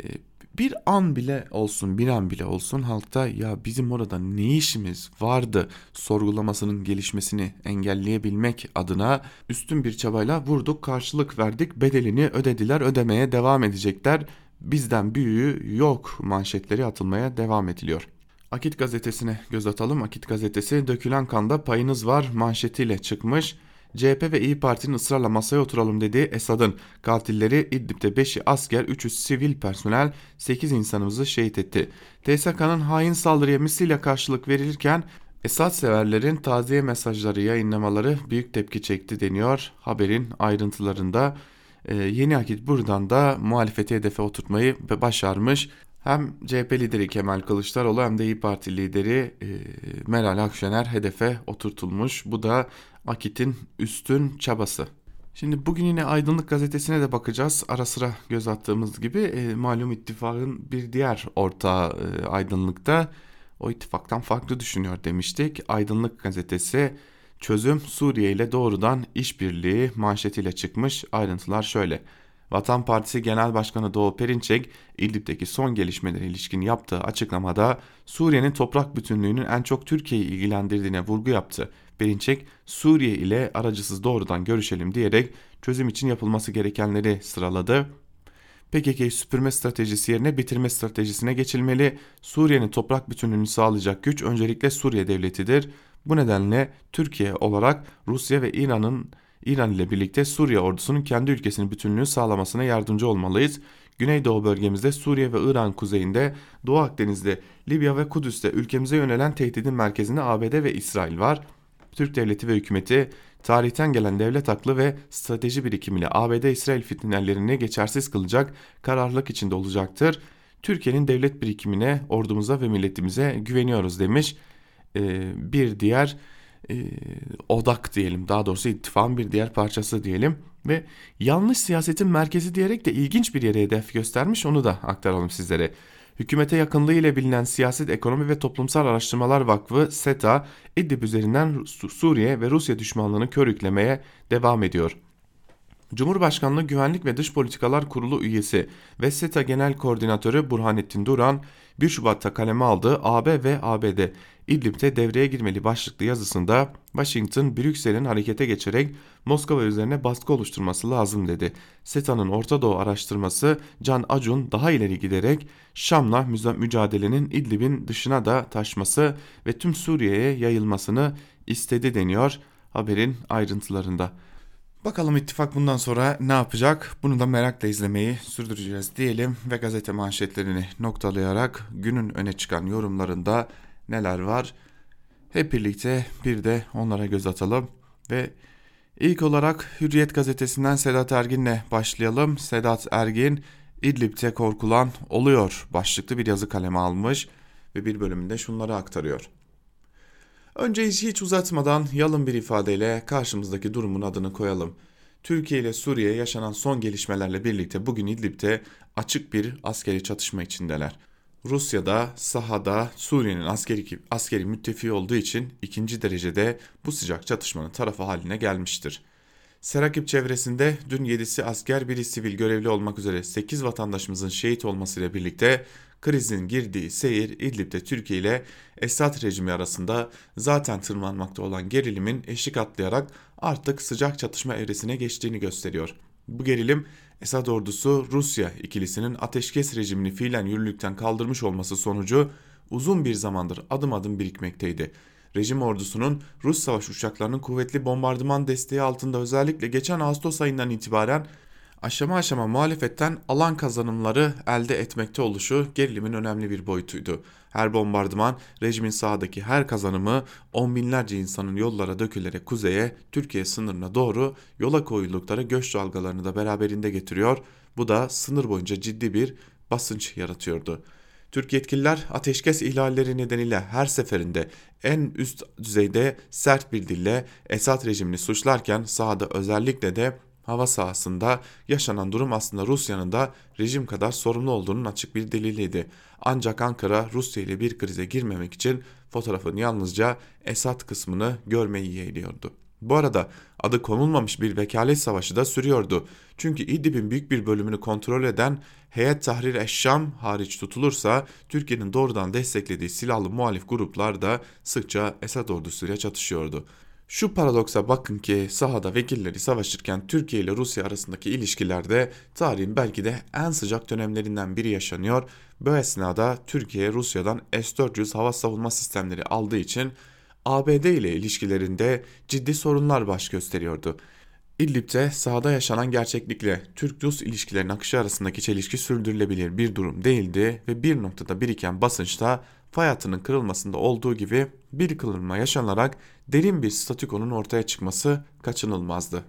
bir an bile olsun bir an bile olsun halkta ya bizim orada ne işimiz vardı sorgulamasının gelişmesini engelleyebilmek adına üstün bir çabayla vurduk karşılık verdik bedelini ödediler ödemeye devam edecekler bizden büyüğü yok manşetleri atılmaya devam ediliyor. Akit gazetesine göz atalım. Akit gazetesi dökülen kanda payınız var manşetiyle çıkmış. CHP ve İyi Parti'nin ısrarla masaya oturalım dediği Esad'ın katilleri İdlib'de 5'i asker, 3'ü sivil personel, 8 insanımızı şehit etti. TSK'nın hain saldırıya misliyle karşılık verilirken Esad severlerin taziye mesajları yayınlamaları büyük tepki çekti deniyor haberin ayrıntılarında. Ee, yeni akit buradan da muhalefeti hedefe oturtmayı başarmış. Hem CHP lideri Kemal Kılıçdaroğlu hem de İyi Parti lideri e, Meral Akşener hedefe oturtulmuş. Bu da Akit'in üstün çabası. Şimdi bugün yine Aydınlık Gazetesi'ne de bakacağız. Ara sıra göz attığımız gibi e, malum ittifakın bir diğer ortağı e, Aydınlık'ta o ittifaktan farklı düşünüyor demiştik. Aydınlık Gazetesi çözüm Suriye ile doğrudan işbirliği manşetiyle çıkmış. Ayrıntılar şöyle. Vatan Partisi Genel Başkanı Doğu Perinçek, İdlib'deki son gelişmelere ilişkin yaptığı açıklamada Suriye'nin toprak bütünlüğünün en çok Türkiye'yi ilgilendirdiğine vurgu yaptı. Perinçek, Suriye ile aracısız doğrudan görüşelim diyerek çözüm için yapılması gerekenleri sıraladı. PKK'yı süpürme stratejisi yerine bitirme stratejisine geçilmeli. Suriye'nin toprak bütünlüğünü sağlayacak güç öncelikle Suriye devletidir. Bu nedenle Türkiye olarak Rusya ve İran'ın İran ile birlikte Suriye ordusunun kendi ülkesinin bütünlüğünü sağlamasına yardımcı olmalıyız. Güneydoğu bölgemizde Suriye ve İran kuzeyinde, Doğu Akdeniz'de, Libya ve Kudüs'te ülkemize yönelen tehdidin merkezinde ABD ve İsrail var. Türk devleti ve hükümeti tarihten gelen devlet aklı ve strateji birikimiyle ABD-İsrail fitnellerini geçersiz kılacak kararlılık içinde olacaktır. Türkiye'nin devlet birikimine, ordumuza ve milletimize güveniyoruz demiş. Ee, bir diğer e, odak diyelim daha doğrusu ittifakın bir diğer parçası diyelim ve yanlış siyasetin merkezi diyerek de ilginç bir yere hedef göstermiş onu da aktaralım sizlere. Hükümete yakınlığı ile bilinen Siyaset, Ekonomi ve Toplumsal Araştırmalar Vakfı SETA, İdlib üzerinden Suriye ve Rusya düşmanlığını körüklemeye devam ediyor. Cumhurbaşkanlığı Güvenlik ve Dış Politikalar Kurulu üyesi ve SETA Genel Koordinatörü Burhanettin Duran, 1 Şubat'ta kaleme aldığı AB ve ABD İdlib'de devreye girmeli başlıklı yazısında Washington, Brüksel'in harekete geçerek Moskova üzerine baskı oluşturması lazım dedi. SETA'nın Orta Doğu araştırması Can Acun daha ileri giderek Şam'la mücadelenin İdlib'in dışına da taşması ve tüm Suriye'ye yayılmasını istedi deniyor haberin ayrıntılarında. Bakalım ittifak bundan sonra ne yapacak? Bunu da merakla izlemeyi sürdüreceğiz diyelim ve gazete manşetlerini noktalayarak günün öne çıkan yorumlarında neler var? Hep birlikte bir de onlara göz atalım ve ilk olarak Hürriyet gazetesinden Sedat Ergin'le başlayalım. Sedat Ergin İdlib'te korkulan oluyor başlıklı bir yazı kaleme almış ve bir bölümünde şunları aktarıyor. Önce hiç, hiç uzatmadan yalın bir ifadeyle karşımızdaki durumun adını koyalım. Türkiye ile Suriye yaşanan son gelişmelerle birlikte bugün İdlib'de açık bir askeri çatışma içindeler. Rusya'da sahada Suriye'nin askeri, askeri müttefiği olduğu için ikinci derecede bu sıcak çatışmanın tarafı haline gelmiştir. Serakip çevresinde dün 7'si asker biri sivil görevli olmak üzere 8 vatandaşımızın şehit olmasıyla birlikte krizin girdiği seyir İdlib'de Türkiye ile Esad rejimi arasında zaten tırmanmakta olan gerilimin eşik atlayarak artık sıcak çatışma evresine geçtiğini gösteriyor. Bu gerilim Esad ordusu Rusya ikilisinin ateşkes rejimini fiilen yürürlükten kaldırmış olması sonucu uzun bir zamandır adım adım birikmekteydi. Rejim ordusunun Rus savaş uçaklarının kuvvetli bombardıman desteği altında özellikle geçen Ağustos ayından itibaren Aşama aşama muhalefetten alan kazanımları elde etmekte oluşu gerilimin önemli bir boyutuydu. Her bombardıman rejimin sahadaki her kazanımı on binlerce insanın yollara dökülerek kuzeye Türkiye sınırına doğru yola koyuldukları göç dalgalarını da beraberinde getiriyor. Bu da sınır boyunca ciddi bir basınç yaratıyordu. Türk yetkililer ateşkes ihlalleri nedeniyle her seferinde en üst düzeyde sert bir dille Esad rejimini suçlarken sahada özellikle de hava sahasında yaşanan durum aslında Rusya'nın da rejim kadar sorumlu olduğunun açık bir deliliydi. Ancak Ankara Rusya ile bir krize girmemek için fotoğrafın yalnızca Esad kısmını görmeyi yeğliyordu. Bu arada adı konulmamış bir vekalet savaşı da sürüyordu. Çünkü İdlib'in büyük bir bölümünü kontrol eden Heyet Tahrir Eşşam hariç tutulursa Türkiye'nin doğrudan desteklediği silahlı muhalif gruplar da sıkça Esad ordusuyla çatışıyordu. Şu paradoksa bakın ki sahada vekilleri savaşırken Türkiye ile Rusya arasındaki ilişkilerde tarihin belki de en sıcak dönemlerinden biri yaşanıyor. Bu esnada Türkiye Rusya'dan S-400 hava savunma sistemleri aldığı için ABD ile ilişkilerinde ciddi sorunlar baş gösteriyordu. İdlib'de sahada yaşanan gerçeklikle Türk-Rus ilişkilerinin akışı arasındaki çelişki sürdürülebilir bir durum değildi ve bir noktada biriken basınçta fay hattının kırılmasında olduğu gibi bir kırılma yaşanarak derin bir statükonun ortaya çıkması kaçınılmazdı.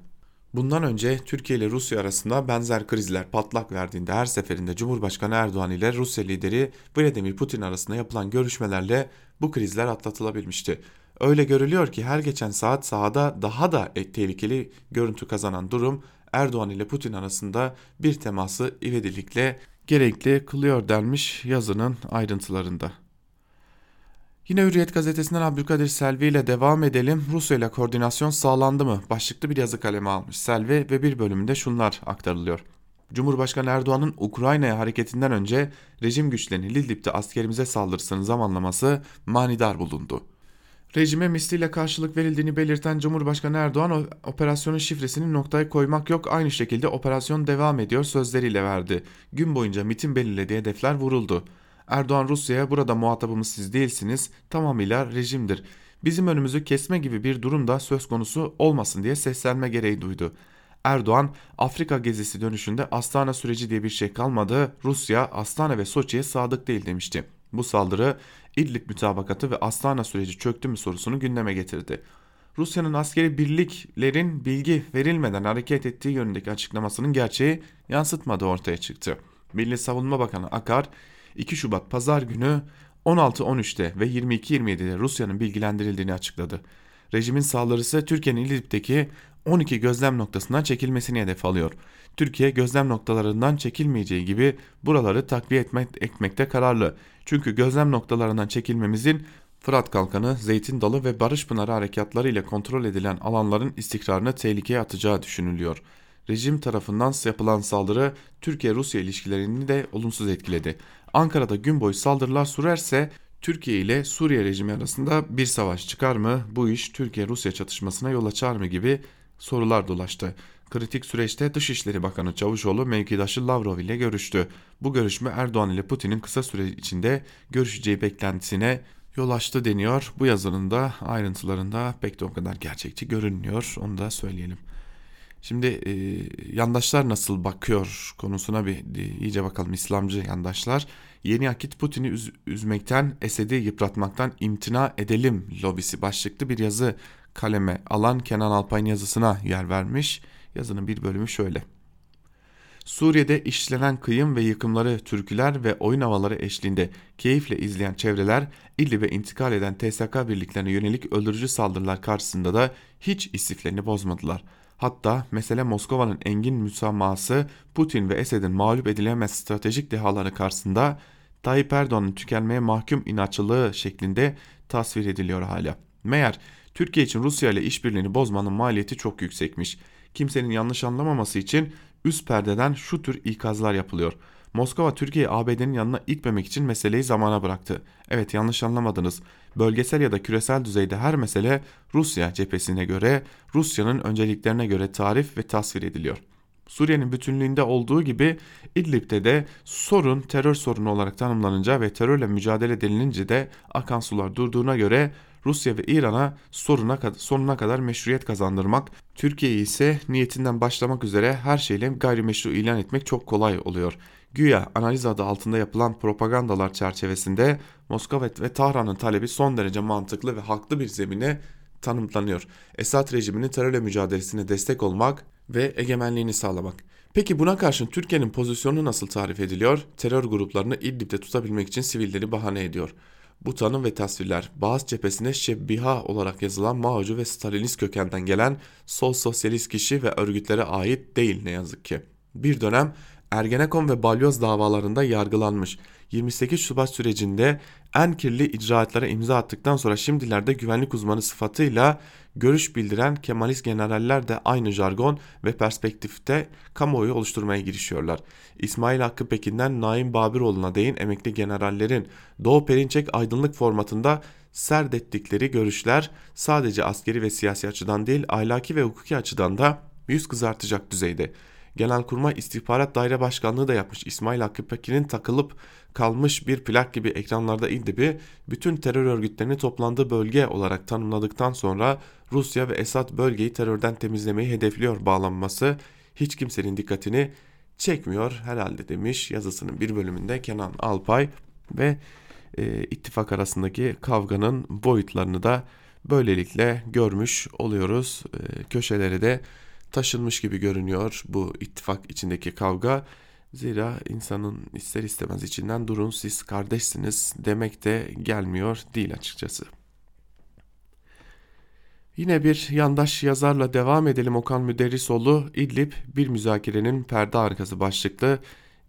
Bundan önce Türkiye ile Rusya arasında benzer krizler patlak verdiğinde her seferinde Cumhurbaşkanı Erdoğan ile Rusya lideri Vladimir Putin arasında yapılan görüşmelerle bu krizler atlatılabilmişti. Öyle görülüyor ki her geçen saat sahada daha da tehlikeli görüntü kazanan durum Erdoğan ile Putin arasında bir teması ivedilikle gerekli kılıyor denmiş yazının ayrıntılarında. Yine Hürriyet gazetesinden Abdülkadir Selvi ile devam edelim. Rusya ile koordinasyon sağlandı mı? Başlıklı bir yazı kaleme almış Selvi ve bir bölümünde şunlar aktarılıyor. Cumhurbaşkanı Erdoğan'ın Ukrayna'ya hareketinden önce rejim güçlerinin Lildip'te askerimize saldırısının zamanlaması manidar bulundu. Rejime misliyle karşılık verildiğini belirten Cumhurbaşkanı Erdoğan operasyonun şifresini noktaya koymak yok aynı şekilde operasyon devam ediyor sözleriyle verdi. Gün boyunca MIT'in belirlediği hedefler vuruldu. Erdoğan Rusya'ya burada muhatabımız siz değilsiniz tamamıyla rejimdir. Bizim önümüzü kesme gibi bir durum da söz konusu olmasın diye seslenme gereği duydu. Erdoğan Afrika gezisi dönüşünde Astana süreci diye bir şey kalmadı. Rusya Astana ve Soçi'ye sadık değil demişti. Bu saldırı İdlib mütabakatı ve Astana süreci çöktü mü sorusunu gündeme getirdi. Rusya'nın askeri birliklerin bilgi verilmeden hareket ettiği yönündeki açıklamasının gerçeği yansıtmadığı ortaya çıktı. Milli Savunma Bakanı Akar 2 Şubat Pazar günü 16-13'te ve 22-27'de Rusya'nın bilgilendirildiğini açıkladı. Rejimin saldırısı Türkiye'nin İdlib'deki 12 gözlem noktasından çekilmesini hedef alıyor. Türkiye gözlem noktalarından çekilmeyeceği gibi buraları takviye etmek, etmekte kararlı. Çünkü gözlem noktalarından çekilmemizin Fırat Kalkanı, Zeytin Dalı ve Barış Pınarı harekatları ile kontrol edilen alanların istikrarını tehlikeye atacağı düşünülüyor. Rejim tarafından yapılan saldırı Türkiye-Rusya ilişkilerini de olumsuz etkiledi. Ankara'da gün boyu saldırılar sürerse Türkiye ile Suriye rejimi arasında bir savaş çıkar mı? Bu iş Türkiye-Rusya çatışmasına yol açar mı gibi sorular dolaştı. Kritik süreçte Dışişleri Bakanı Çavuşoğlu mevkidaşı Lavrov ile görüştü. Bu görüşme Erdoğan ile Putin'in kısa süre içinde görüşeceği beklentisine yol açtı deniyor. Bu yazının da ayrıntılarında pek de o kadar gerçekçi görünmüyor. Onu da söyleyelim. Şimdi e, yandaşlar nasıl bakıyor konusuna bir e, iyice bakalım İslamcı yandaşlar. Yeni akit Putin'i üz, üzmekten, Esed'i yıpratmaktan imtina edelim lobisi başlıklı bir yazı kaleme alan Kenan Alpay'ın yazısına yer vermiş. Yazının bir bölümü şöyle. Suriye'de işlenen kıyım ve yıkımları türküler ve oyun havaları eşliğinde keyifle izleyen çevreler İdlib'e intikal eden TSK birliklerine yönelik öldürücü saldırılar karşısında da hiç istiflerini bozmadılar. Hatta mesele Moskova'nın engin müsamahası Putin ve Esed'in mağlup edilemez stratejik dehaları karşısında Tayyip Erdoğan'ın tükenmeye mahkum inatçılığı şeklinde tasvir ediliyor hala. Meğer Türkiye için Rusya ile işbirliğini bozmanın maliyeti çok yüksekmiş. Kimsenin yanlış anlamaması için üst perdeden şu tür ikazlar yapılıyor. Moskova Türkiye'yi ABD'nin yanına itmemek için meseleyi zamana bıraktı. Evet yanlış anlamadınız. Bölgesel ya da küresel düzeyde her mesele Rusya cephesine göre, Rusya'nın önceliklerine göre tarif ve tasvir ediliyor. Suriye'nin bütünlüğünde olduğu gibi İdlib'de de sorun terör sorunu olarak tanımlanınca ve terörle mücadele denilince de akan sular durduğuna göre Rusya ve İran'a soruna, sonuna kadar meşruiyet kazandırmak, Türkiye'yi ise niyetinden başlamak üzere her şeyle gayrimeşru ilan etmek çok kolay oluyor. Güya analiz adı altında yapılan propagandalar çerçevesinde Moskova ve Tahran'ın talebi son derece mantıklı ve haklı bir zemine tanımlanıyor. Esad rejiminin terörle mücadelesine destek olmak ve egemenliğini sağlamak. Peki buna karşın Türkiye'nin pozisyonu nasıl tarif ediliyor? Terör gruplarını İdlib'de tutabilmek için sivilleri bahane ediyor. Bu tanım ve tasvirler Bağız cephesine şebbiha olarak yazılan Mao'cu ve Stalinist kökenden gelen sol sosyalist kişi ve örgütlere ait değil ne yazık ki. Bir dönem Ergenekon ve Balyoz davalarında yargılanmış. 28 Şubat sürecinde en kirli icraatlara imza attıktan sonra şimdilerde güvenlik uzmanı sıfatıyla görüş bildiren Kemalist generaller de aynı jargon ve perspektifte kamuoyu oluşturmaya girişiyorlar. İsmail Hakkı Pekin'den Naim Babiroğlu'na değin emekli generallerin Doğu Perinçek aydınlık formatında serdettikleri görüşler sadece askeri ve siyasi açıdan değil ahlaki ve hukuki açıdan da yüz kızartacak düzeyde. Genelkurmay İstihbarat Daire Başkanlığı da yapmış. İsmail Hakkı Pekin'in takılıp kalmış bir plak gibi ekranlarda İdlib'i bütün terör örgütlerinin toplandığı bölge olarak tanımladıktan sonra Rusya ve Esad bölgeyi terörden temizlemeyi hedefliyor bağlanması. Hiç kimsenin dikkatini çekmiyor. Herhalde demiş yazısının bir bölümünde Kenan Alpay ve e, ittifak arasındaki kavganın boyutlarını da böylelikle görmüş oluyoruz. E, köşeleri de taşınmış gibi görünüyor bu ittifak içindeki kavga. Zira insanın ister istemez içinden durun siz kardeşsiniz demek de gelmiyor değil açıkçası. Yine bir yandaş yazarla devam edelim Okan Müderrisoğlu İdlib bir müzakerenin perde arkası başlıklı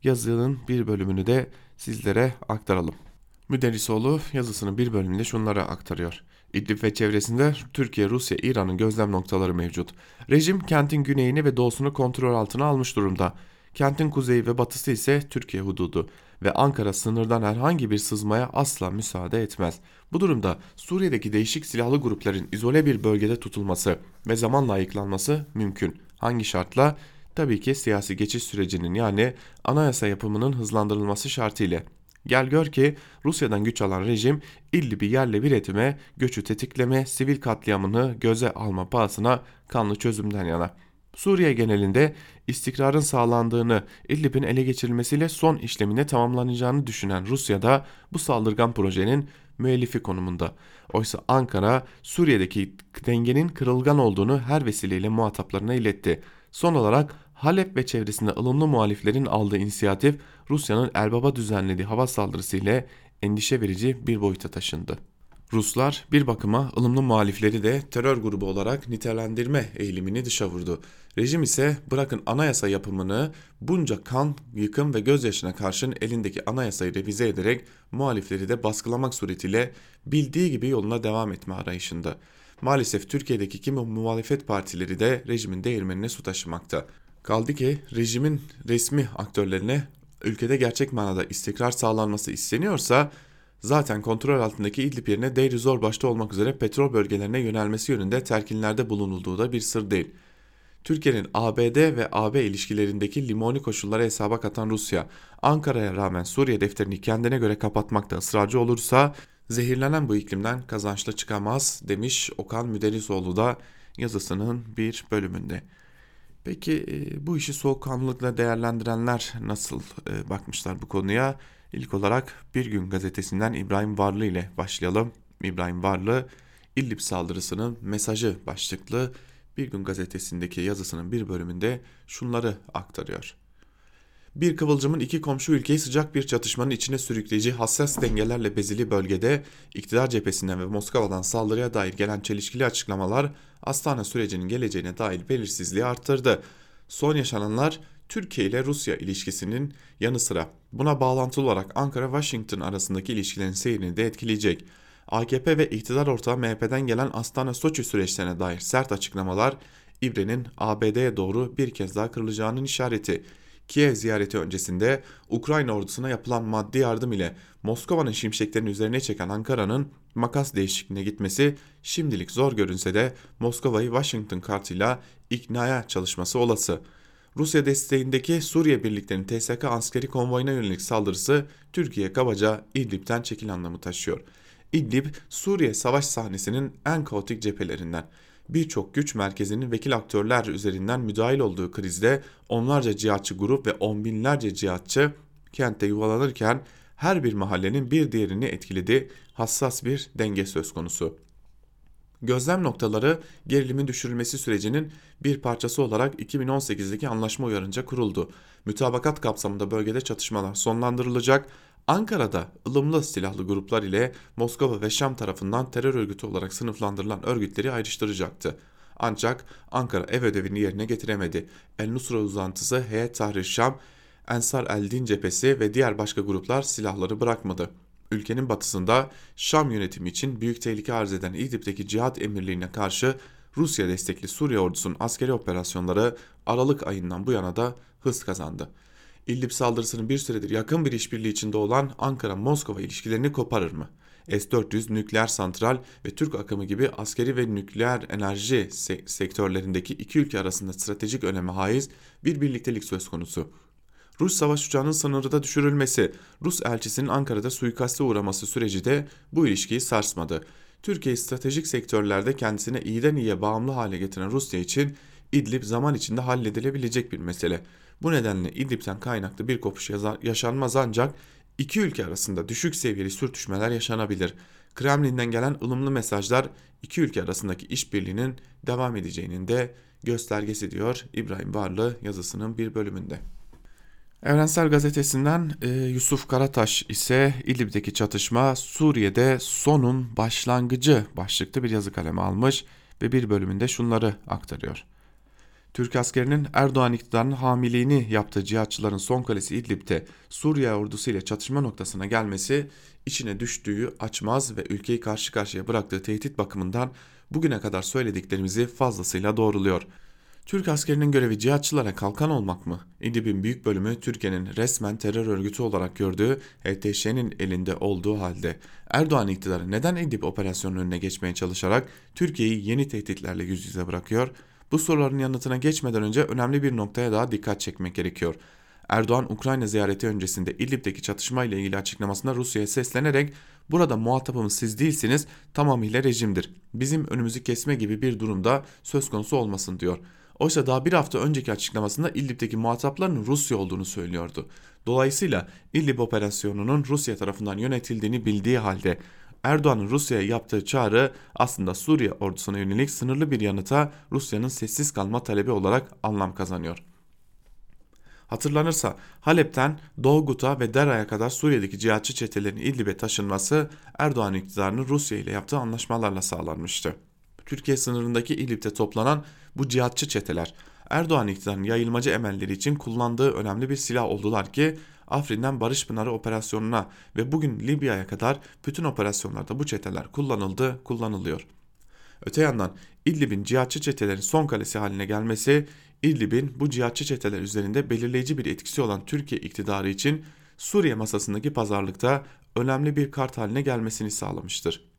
yazının bir bölümünü de sizlere aktaralım. Müderrisoğlu yazısının bir bölümünde şunları aktarıyor. İdlib ve çevresinde Türkiye, Rusya, İran'ın gözlem noktaları mevcut. Rejim kentin güneyini ve doğusunu kontrol altına almış durumda. Kentin kuzeyi ve batısı ise Türkiye hududu ve Ankara sınırdan herhangi bir sızmaya asla müsaade etmez. Bu durumda Suriye'deki değişik silahlı grupların izole bir bölgede tutulması ve zamanla ayıklanması mümkün. Hangi şartla? Tabii ki siyasi geçiş sürecinin yani anayasa yapımının hızlandırılması şartıyla. Gel gör ki Rusya'dan güç alan rejim İdlib'i yerle bir etme, göçü tetikleme, sivil katliamını göze alma pahasına kanlı çözümden yana. Suriye genelinde istikrarın sağlandığını, İdlib'in ele geçirilmesiyle son işlemine tamamlanacağını düşünen Rusya da bu saldırgan projenin müellifi konumunda. Oysa Ankara Suriye'deki dengenin kırılgan olduğunu her vesileyle muhataplarına iletti. Son olarak Halep ve çevresinde ılımlı muhaliflerin aldığı inisiyatif Rusya'nın Erbaba düzenlediği hava saldırısı ile endişe verici bir boyuta taşındı. Ruslar bir bakıma ılımlı muhalifleri de terör grubu olarak nitelendirme eğilimini dışa vurdu. Rejim ise bırakın anayasa yapımını bunca kan, yıkım ve gözyaşına karşın elindeki anayasayı revize ederek muhalifleri de baskılamak suretiyle bildiği gibi yoluna devam etme arayışında. Maalesef Türkiye'deki kimi muhalefet partileri de rejimin değirmenine su taşımakta. Kaldı ki rejimin resmi aktörlerine ülkede gerçek manada istikrar sağlanması isteniyorsa zaten kontrol altındaki İdlib yerine Deir Zor başta olmak üzere petrol bölgelerine yönelmesi yönünde telkinlerde bulunulduğu da bir sır değil. Türkiye'nin ABD ve AB ilişkilerindeki limoni koşulları hesaba katan Rusya, Ankara'ya rağmen Suriye defterini kendine göre kapatmakta ısrarcı olursa zehirlenen bu iklimden kazançlı çıkamaz demiş Okan Müderrisoğlu da yazısının bir bölümünde. Peki e, bu işi soğukkanlılıkla değerlendirenler nasıl e, bakmışlar bu konuya? İlk olarak Bir Gün gazetesinden İbrahim Varlı ile başlayalım. İbrahim Varlı, İllib saldırısının mesajı başlıklı Bir Gün gazetesindeki yazısının bir bölümünde şunları aktarıyor. Bir kıvılcımın iki komşu ülkeyi sıcak bir çatışmanın içine sürükleyici hassas dengelerle bezili bölgede iktidar cephesinden ve Moskova'dan saldırıya dair gelen çelişkili açıklamalar Astana sürecinin geleceğine dair belirsizliği arttırdı. Son yaşananlar Türkiye ile Rusya ilişkisinin yanı sıra buna bağlantılı olarak Ankara-Washington arasındaki ilişkilerin seyrini de etkileyecek. AKP ve iktidar ortağı MHP'den gelen Astana-Soçi süreçlerine dair sert açıklamalar İbre'nin ABD'ye doğru bir kez daha kırılacağının işareti. Kiev ziyareti öncesinde Ukrayna ordusuna yapılan maddi yardım ile Moskova'nın şimşeklerini üzerine çeken Ankara'nın makas değişikliğine gitmesi şimdilik zor görünse de Moskova'yı Washington kartıyla iknaya çalışması olası. Rusya desteğindeki Suriye birliklerinin TSK askeri konvoyuna yönelik saldırısı Türkiye kabaca İdlib'den çekil anlamı taşıyor. İdlib, Suriye savaş sahnesinin en kaotik cephelerinden. Birçok güç merkezinin vekil aktörler üzerinden müdahil olduğu krizde onlarca cihatçı grup ve on binlerce cihatçı kentte yuvalanırken her bir mahallenin bir diğerini etkiledi, hassas bir denge söz konusu. Gözlem noktaları gerilimin düşürülmesi sürecinin bir parçası olarak 2018'deki anlaşma uyarınca kuruldu. Mütabakat kapsamında bölgede çatışmalar sonlandırılacak, Ankara'da ılımlı silahlı gruplar ile Moskova ve Şam tarafından terör örgütü olarak sınıflandırılan örgütleri ayrıştıracaktı. Ancak Ankara ev ödevini yerine getiremedi. El Nusra uzantısı Heyet Tahrir Şam, Ensar el-Din cephesi ve diğer başka gruplar silahları bırakmadı. Ülkenin batısında Şam yönetimi için büyük tehlike arz eden İdlib'deki cihat emirliğine karşı Rusya destekli Suriye ordusunun askeri operasyonları Aralık ayından bu yana da hız kazandı. İdlib saldırısının bir süredir yakın bir işbirliği içinde olan Ankara-Moskova ilişkilerini koparır mı? S-400 nükleer santral ve Türk akımı gibi askeri ve nükleer enerji se sektörlerindeki iki ülke arasında stratejik öneme haiz bir birliktelik söz konusu. Rus savaş uçağının sınırda düşürülmesi, Rus elçisinin Ankara'da suikaste uğraması süreci de bu ilişkiyi sarsmadı. Türkiye stratejik sektörlerde kendisine iyiden iyiye bağımlı hale getiren Rusya için İdlib zaman içinde halledilebilecek bir mesele. Bu nedenle İdlib'den kaynaklı bir kopuş yaşanmaz ancak iki ülke arasında düşük seviyeli sürtüşmeler yaşanabilir. Kremlin'den gelen ılımlı mesajlar iki ülke arasındaki işbirliğinin devam edeceğinin de göstergesi diyor İbrahim Varlı yazısının bir bölümünde. Evrensel Gazetesi'nden e, Yusuf Karataş ise İdlib'deki çatışma Suriye'de sonun başlangıcı başlıklı bir yazı kalemi almış ve bir bölümünde şunları aktarıyor. Türk askerinin Erdoğan iktidarının hamiliğini yaptığı cihatçıların son kalesi İdlib'de Suriye ordusu ile çatışma noktasına gelmesi içine düştüğü açmaz ve ülkeyi karşı karşıya bıraktığı tehdit bakımından bugüne kadar söylediklerimizi fazlasıyla doğruluyor. Türk askerinin görevi cihatçılara kalkan olmak mı? İdlib'in büyük bölümü Türkiye'nin resmen terör örgütü olarak gördüğü HTŞ'nin elinde olduğu halde Erdoğan iktidarı neden İdlib operasyonunun önüne geçmeye çalışarak Türkiye'yi yeni tehditlerle yüz yüze bırakıyor? Bu soruların yanıtına geçmeden önce önemli bir noktaya daha dikkat çekmek gerekiyor. Erdoğan Ukrayna ziyareti öncesinde İdlib'deki çatışma ile ilgili açıklamasında Rusya'ya seslenerek burada muhatabımız siz değilsiniz tamamıyla rejimdir. Bizim önümüzü kesme gibi bir durumda söz konusu olmasın diyor. Oysa daha bir hafta önceki açıklamasında İdlib'deki muhatapların Rusya olduğunu söylüyordu. Dolayısıyla İdlib operasyonunun Rusya tarafından yönetildiğini bildiği halde Erdoğan'ın Rusya'ya yaptığı çağrı aslında Suriye ordusuna yönelik sınırlı bir yanıta Rusya'nın sessiz kalma talebi olarak anlam kazanıyor. Hatırlanırsa Halep'ten Doğu Guta ve Dera'ya kadar Suriye'deki cihatçı çetelerin İdlib'e taşınması Erdoğan iktidarının Rusya ile yaptığı anlaşmalarla sağlanmıştı. Türkiye sınırındaki İdlib'de toplanan bu cihatçı çeteler Erdoğan iktidarının yayılmacı emelleri için kullandığı önemli bir silah oldular ki Afrin'den Barış Pınarı operasyonuna ve bugün Libya'ya kadar bütün operasyonlarda bu çeteler kullanıldı, kullanılıyor. Öte yandan İdlib'in cihatçı çetelerin son kalesi haline gelmesi, İdlib'in bu cihatçı çeteler üzerinde belirleyici bir etkisi olan Türkiye iktidarı için Suriye masasındaki pazarlıkta önemli bir kart haline gelmesini sağlamıştır.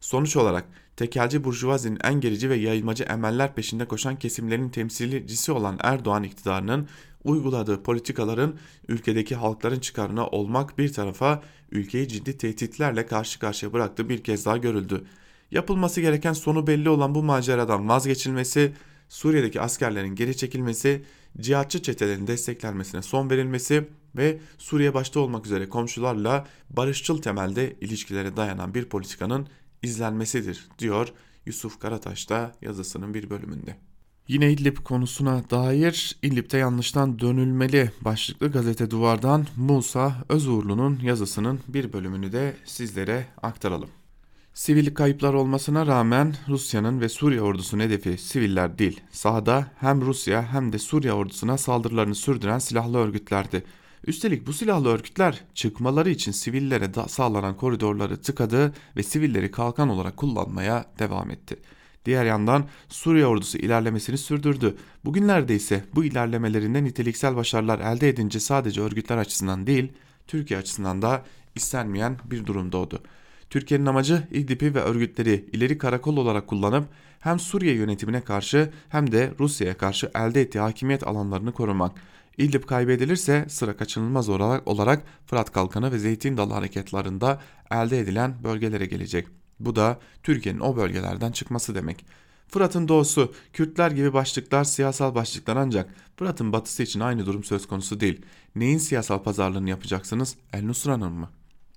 Sonuç olarak tekelci burjuvazinin en gerici ve yayılmacı emeller peşinde koşan kesimlerin temsilcisi olan Erdoğan iktidarının uyguladığı politikaların ülkedeki halkların çıkarına olmak bir tarafa ülkeyi ciddi tehditlerle karşı karşıya bıraktığı bir kez daha görüldü. Yapılması gereken sonu belli olan bu maceradan vazgeçilmesi, Suriye'deki askerlerin geri çekilmesi, cihatçı çetelerin desteklenmesine son verilmesi ve Suriye başta olmak üzere komşularla barışçıl temelde ilişkilere dayanan bir politikanın izlenmesidir diyor Yusuf Karataş da yazısının bir bölümünde. Yine İdlib konusuna dair İdlib'de yanlıştan dönülmeli başlıklı gazete duvardan Musa Özuğurlu'nun yazısının bir bölümünü de sizlere aktaralım. Sivil kayıplar olmasına rağmen Rusya'nın ve Suriye ordusunun hedefi siviller değil, sahada hem Rusya hem de Suriye ordusuna saldırılarını sürdüren silahlı örgütlerdi. Üstelik bu silahlı örgütler çıkmaları için sivillere sağlanan koridorları tıkadı ve sivilleri kalkan olarak kullanmaya devam etti. Diğer yandan Suriye ordusu ilerlemesini sürdürdü. Bugünlerde ise bu ilerlemelerinde niteliksel başarılar elde edince sadece örgütler açısından değil, Türkiye açısından da istenmeyen bir durum doğdu. Türkiye'nin amacı İdlib'i ve örgütleri ileri karakol olarak kullanıp hem Suriye yönetimine karşı hem de Rusya'ya karşı elde ettiği hakimiyet alanlarını korumak. İdlib kaybedilirse sıra kaçınılmaz olarak, Fırat Kalkanı ve Zeytin Dalı harekatlarında elde edilen bölgelere gelecek. Bu da Türkiye'nin o bölgelerden çıkması demek. Fırat'ın doğusu, Kürtler gibi başlıklar siyasal başlıklar ancak Fırat'ın batısı için aynı durum söz konusu değil. Neyin siyasal pazarlığını yapacaksınız? El Nusra'nın mı?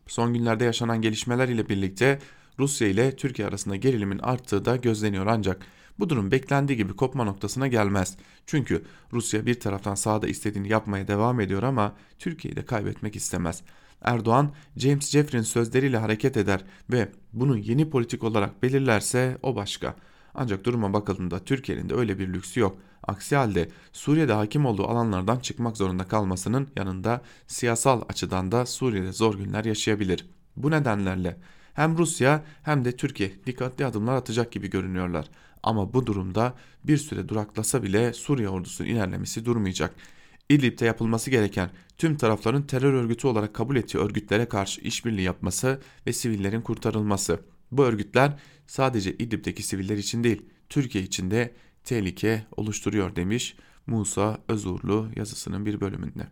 Son günlerde yaşanan gelişmeler ile birlikte Rusya ile Türkiye arasında gerilimin arttığı da gözleniyor ancak bu durum beklendiği gibi kopma noktasına gelmez. Çünkü Rusya bir taraftan sahada istediğini yapmaya devam ediyor ama Türkiye'yi de kaybetmek istemez. Erdoğan, James Jeffrey'in sözleriyle hareket eder ve bunu yeni politik olarak belirlerse o başka. Ancak duruma bakıldığında Türkiye'nin de öyle bir lüksü yok. Aksi halde Suriye'de hakim olduğu alanlardan çıkmak zorunda kalmasının yanında siyasal açıdan da Suriye'de zor günler yaşayabilir. Bu nedenlerle hem Rusya hem de Türkiye dikkatli adımlar atacak gibi görünüyorlar. Ama bu durumda bir süre duraklasa bile Suriye ordusunun ilerlemesi durmayacak. İdlib'de yapılması gereken tüm tarafların terör örgütü olarak kabul ettiği örgütlere karşı işbirliği yapması ve sivillerin kurtarılması. Bu örgütler sadece İdlib'deki siviller için değil, Türkiye için de tehlike oluşturuyor demiş Musa Özurlu yazısının bir bölümünde.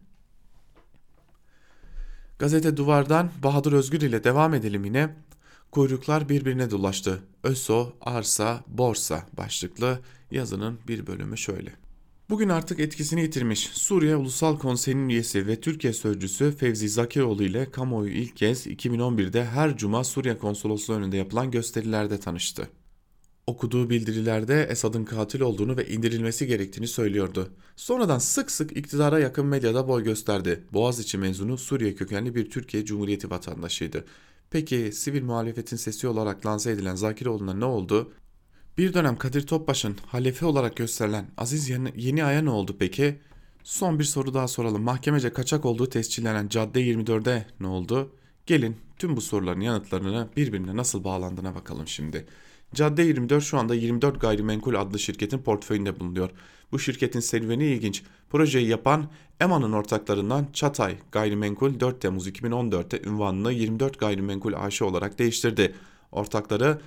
Gazete Duvar'dan Bahadır Özgür ile devam edelim yine. Kuyruklar birbirine dolaştı. ÖSO, arsa, borsa başlıklı yazının bir bölümü şöyle. Bugün artık etkisini yitirmiş Suriye Ulusal Konseyi'nin üyesi ve Türkiye Sözcüsü Fevzi Zakiroğlu ile kamuoyu ilk kez 2011'de her cuma Suriye Konsolosluğu önünde yapılan gösterilerde tanıştı. Okuduğu bildirilerde Esad'ın katil olduğunu ve indirilmesi gerektiğini söylüyordu. Sonradan sık sık iktidara yakın medyada boy gösterdi. Boğaziçi mezunu Suriye kökenli bir Türkiye Cumhuriyeti vatandaşıydı. Peki sivil muhalefetin sesi olarak lanse edilen Zakiroğlu'na ne oldu? Bir dönem Kadir Topbaş'ın halefi olarak gösterilen Aziz Yeni, Yeni Ay'a ne oldu peki? Son bir soru daha soralım. Mahkemece kaçak olduğu tescillenen Cadde 24'e ne oldu? Gelin tüm bu soruların yanıtlarını birbirine nasıl bağlandığına bakalım şimdi. Cadde 24 şu anda 24 Gayrimenkul adlı şirketin portföyünde bulunuyor. Bu şirketin serüveni ilginç. Projeyi yapan EMA'nın ortaklarından Çatay Gayrimenkul 4 Temmuz 2014'te ünvanını 24 Gayrimenkul AŞ olarak değiştirdi. Ortakları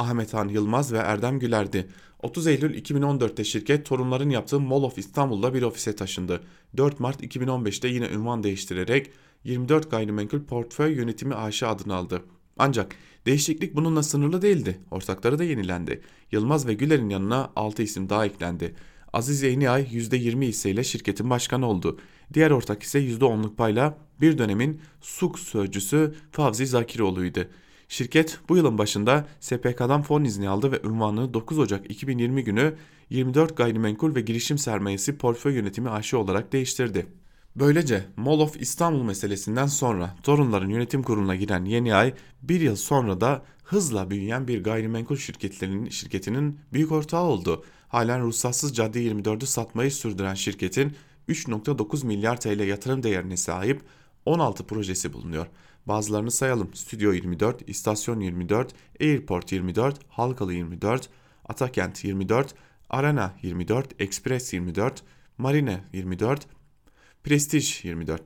Ahmet Han Yılmaz ve Erdem Güler'di. 30 Eylül 2014'te şirket torunların yaptığı Mall of İstanbul'da bir ofise taşındı. 4 Mart 2015'te yine ünvan değiştirerek 24 Gayrimenkul Portföy Yönetimi AŞ adını aldı. Ancak değişiklik bununla sınırlı değildi. Ortakları da yenilendi. Yılmaz ve Güler'in yanına 6 isim daha eklendi. Aziz Yeniay %20 hisseyle şirketin başkanı oldu. Diğer ortak ise %10'luk payla bir dönemin SUK sözcüsü Favzi Zakiroğlu'ydu. Şirket bu yılın başında SPK'dan fon izni aldı ve ünvanını 9 Ocak 2020 günü 24 gayrimenkul ve girişim sermayesi portföy yönetimi AŞ olarak değiştirdi. Böylece Mall of İstanbul meselesinden sonra torunların yönetim kuruluna giren Yeni Ay bir yıl sonra da hızla büyüyen bir gayrimenkul şirketlerinin şirketinin büyük ortağı oldu. Halen ruhsatsız Cadde 24'ü satmayı sürdüren şirketin 3.9 milyar TL yatırım değerine sahip 16 projesi bulunuyor. Bazılarını sayalım. Stüdyo 24, İstasyon 24, Airport 24, Halkalı 24, Atakent 24, Arena 24, Express 24, Marine 24, Prestige 24,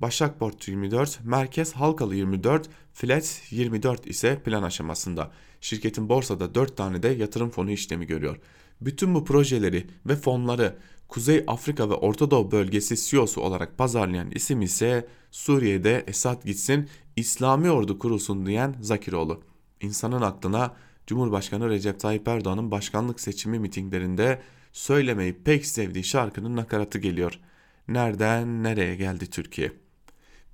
Başakport 24, Merkez Halkalı 24, Flat 24 ise plan aşamasında. Şirketin borsada 4 tane de yatırım fonu işlemi görüyor. Bütün bu projeleri ve fonları Kuzey Afrika ve Orta Doğu bölgesi CEO'su olarak pazarlayan isim ise Suriye'de Esad gitsin, İslami ordu kurulsun diyen Zakiroğlu. İnsanın aklına Cumhurbaşkanı Recep Tayyip Erdoğan'ın başkanlık seçimi mitinglerinde söylemeyi pek sevdiği şarkının nakaratı geliyor. Nereden nereye geldi Türkiye?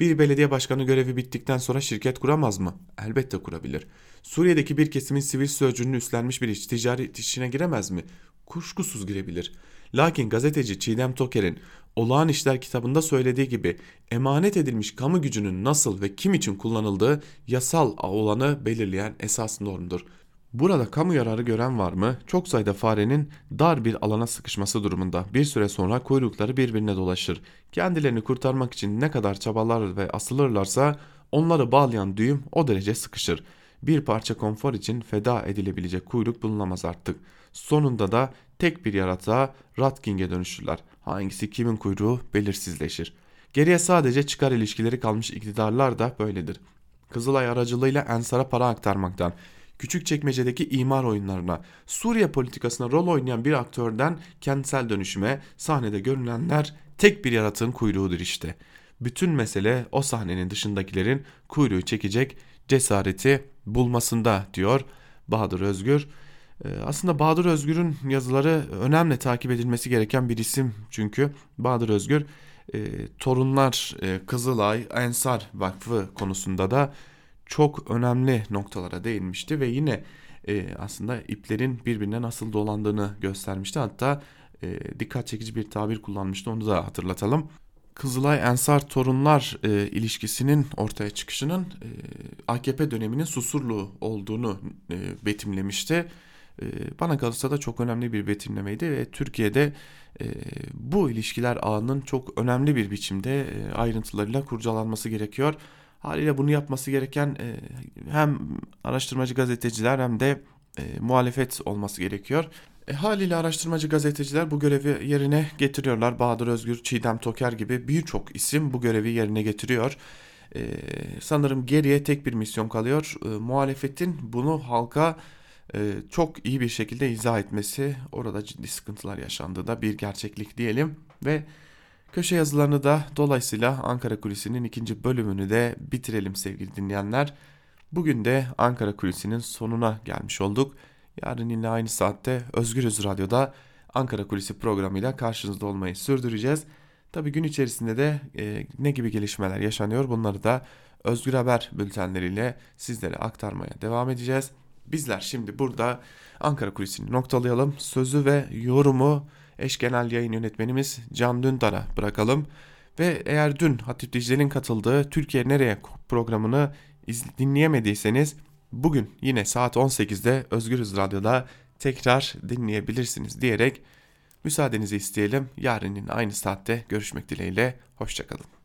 Bir belediye başkanı görevi bittikten sonra şirket kuramaz mı? Elbette kurabilir. Suriye'deki bir kesimin sivil sözcülüğünü üstlenmiş bir iş ticaret işine giremez mi? Kuşkusuz girebilir. Lakin gazeteci Çiğdem Toker'in Olağan İşler kitabında söylediği gibi emanet edilmiş kamu gücünün nasıl ve kim için kullanıldığı yasal olanı belirleyen esas normdur. Burada kamu yararı gören var mı? Çok sayıda farenin dar bir alana sıkışması durumunda bir süre sonra kuyrukları birbirine dolaşır. Kendilerini kurtarmak için ne kadar çabalar ve asılırlarsa onları bağlayan düğüm o derece sıkışır. Bir parça konfor için feda edilebilecek kuyruk bulunamaz artık. Sonunda da tek bir yaratığa Ratking'e dönüşürler. Hangisi kimin kuyruğu belirsizleşir. Geriye sadece çıkar ilişkileri kalmış iktidarlar da böyledir. Kızılay aracılığıyla Ensar'a para aktarmaktan, Küçükçekmece'deki imar oyunlarına, Suriye politikasına rol oynayan bir aktörden kentsel dönüşüme sahnede görünenler tek bir yaratığın kuyruğudur işte. Bütün mesele o sahnenin dışındakilerin kuyruğu çekecek cesareti bulmasında diyor Bahadır Özgür. Ee, aslında Bahadır Özgür'ün yazıları önemli takip edilmesi gereken bir isim çünkü Bahadır Özgür e, Torunlar e, Kızılay Ensar Vakfı konusunda da çok önemli noktalara değinmişti ve yine e, aslında iplerin birbirine nasıl dolandığını göstermişti. Hatta dikkat çekici bir tabir kullanmıştı onu da hatırlatalım. Kızılay Ensar Torunlar e, ilişkisinin ortaya çıkışının e, AKP döneminin susurluğu olduğunu e, betimlemişti. E, bana kalırsa da çok önemli bir betimlemeydi ve Türkiye'de e, bu ilişkiler ağının çok önemli bir biçimde e, ayrıntılarıyla kurcalanması gerekiyor. Haliyle bunu yapması gereken e, hem araştırmacı gazeteciler hem de muhalefet olması gerekiyor. E, haliyle araştırmacı gazeteciler bu görevi yerine getiriyorlar. Bahadır Özgür, Çiğdem Toker gibi birçok isim bu görevi yerine getiriyor. E, sanırım geriye tek bir misyon kalıyor. E, muhalefetin bunu halka çok iyi bir şekilde izah etmesi. Orada ciddi sıkıntılar yaşandığı da bir gerçeklik diyelim. Ve köşe yazılarını da dolayısıyla Ankara Kulisi'nin ikinci bölümünü de bitirelim sevgili dinleyenler. Bugün de Ankara Kulisi'nin sonuna gelmiş olduk. Yarın yine aynı saatte Özgürüz Radyo'da Ankara Kulisi programıyla karşınızda olmayı sürdüreceğiz. Tabi gün içerisinde de e, ne gibi gelişmeler yaşanıyor bunları da Özgür Haber bültenleriyle sizlere aktarmaya devam edeceğiz. Bizler şimdi burada Ankara Kulisi'ni noktalayalım. Sözü ve yorumu eş genel yayın yönetmenimiz Can Dündar'a bırakalım. Ve eğer dün Hatip Dicle'nin katıldığı Türkiye Nereye programını dinleyemediyseniz bugün yine saat 18'de Özgürüz Radyo'da tekrar dinleyebilirsiniz diyerek müsaadenizi isteyelim. Yarın yine aynı saatte görüşmek dileğiyle. Hoşçakalın.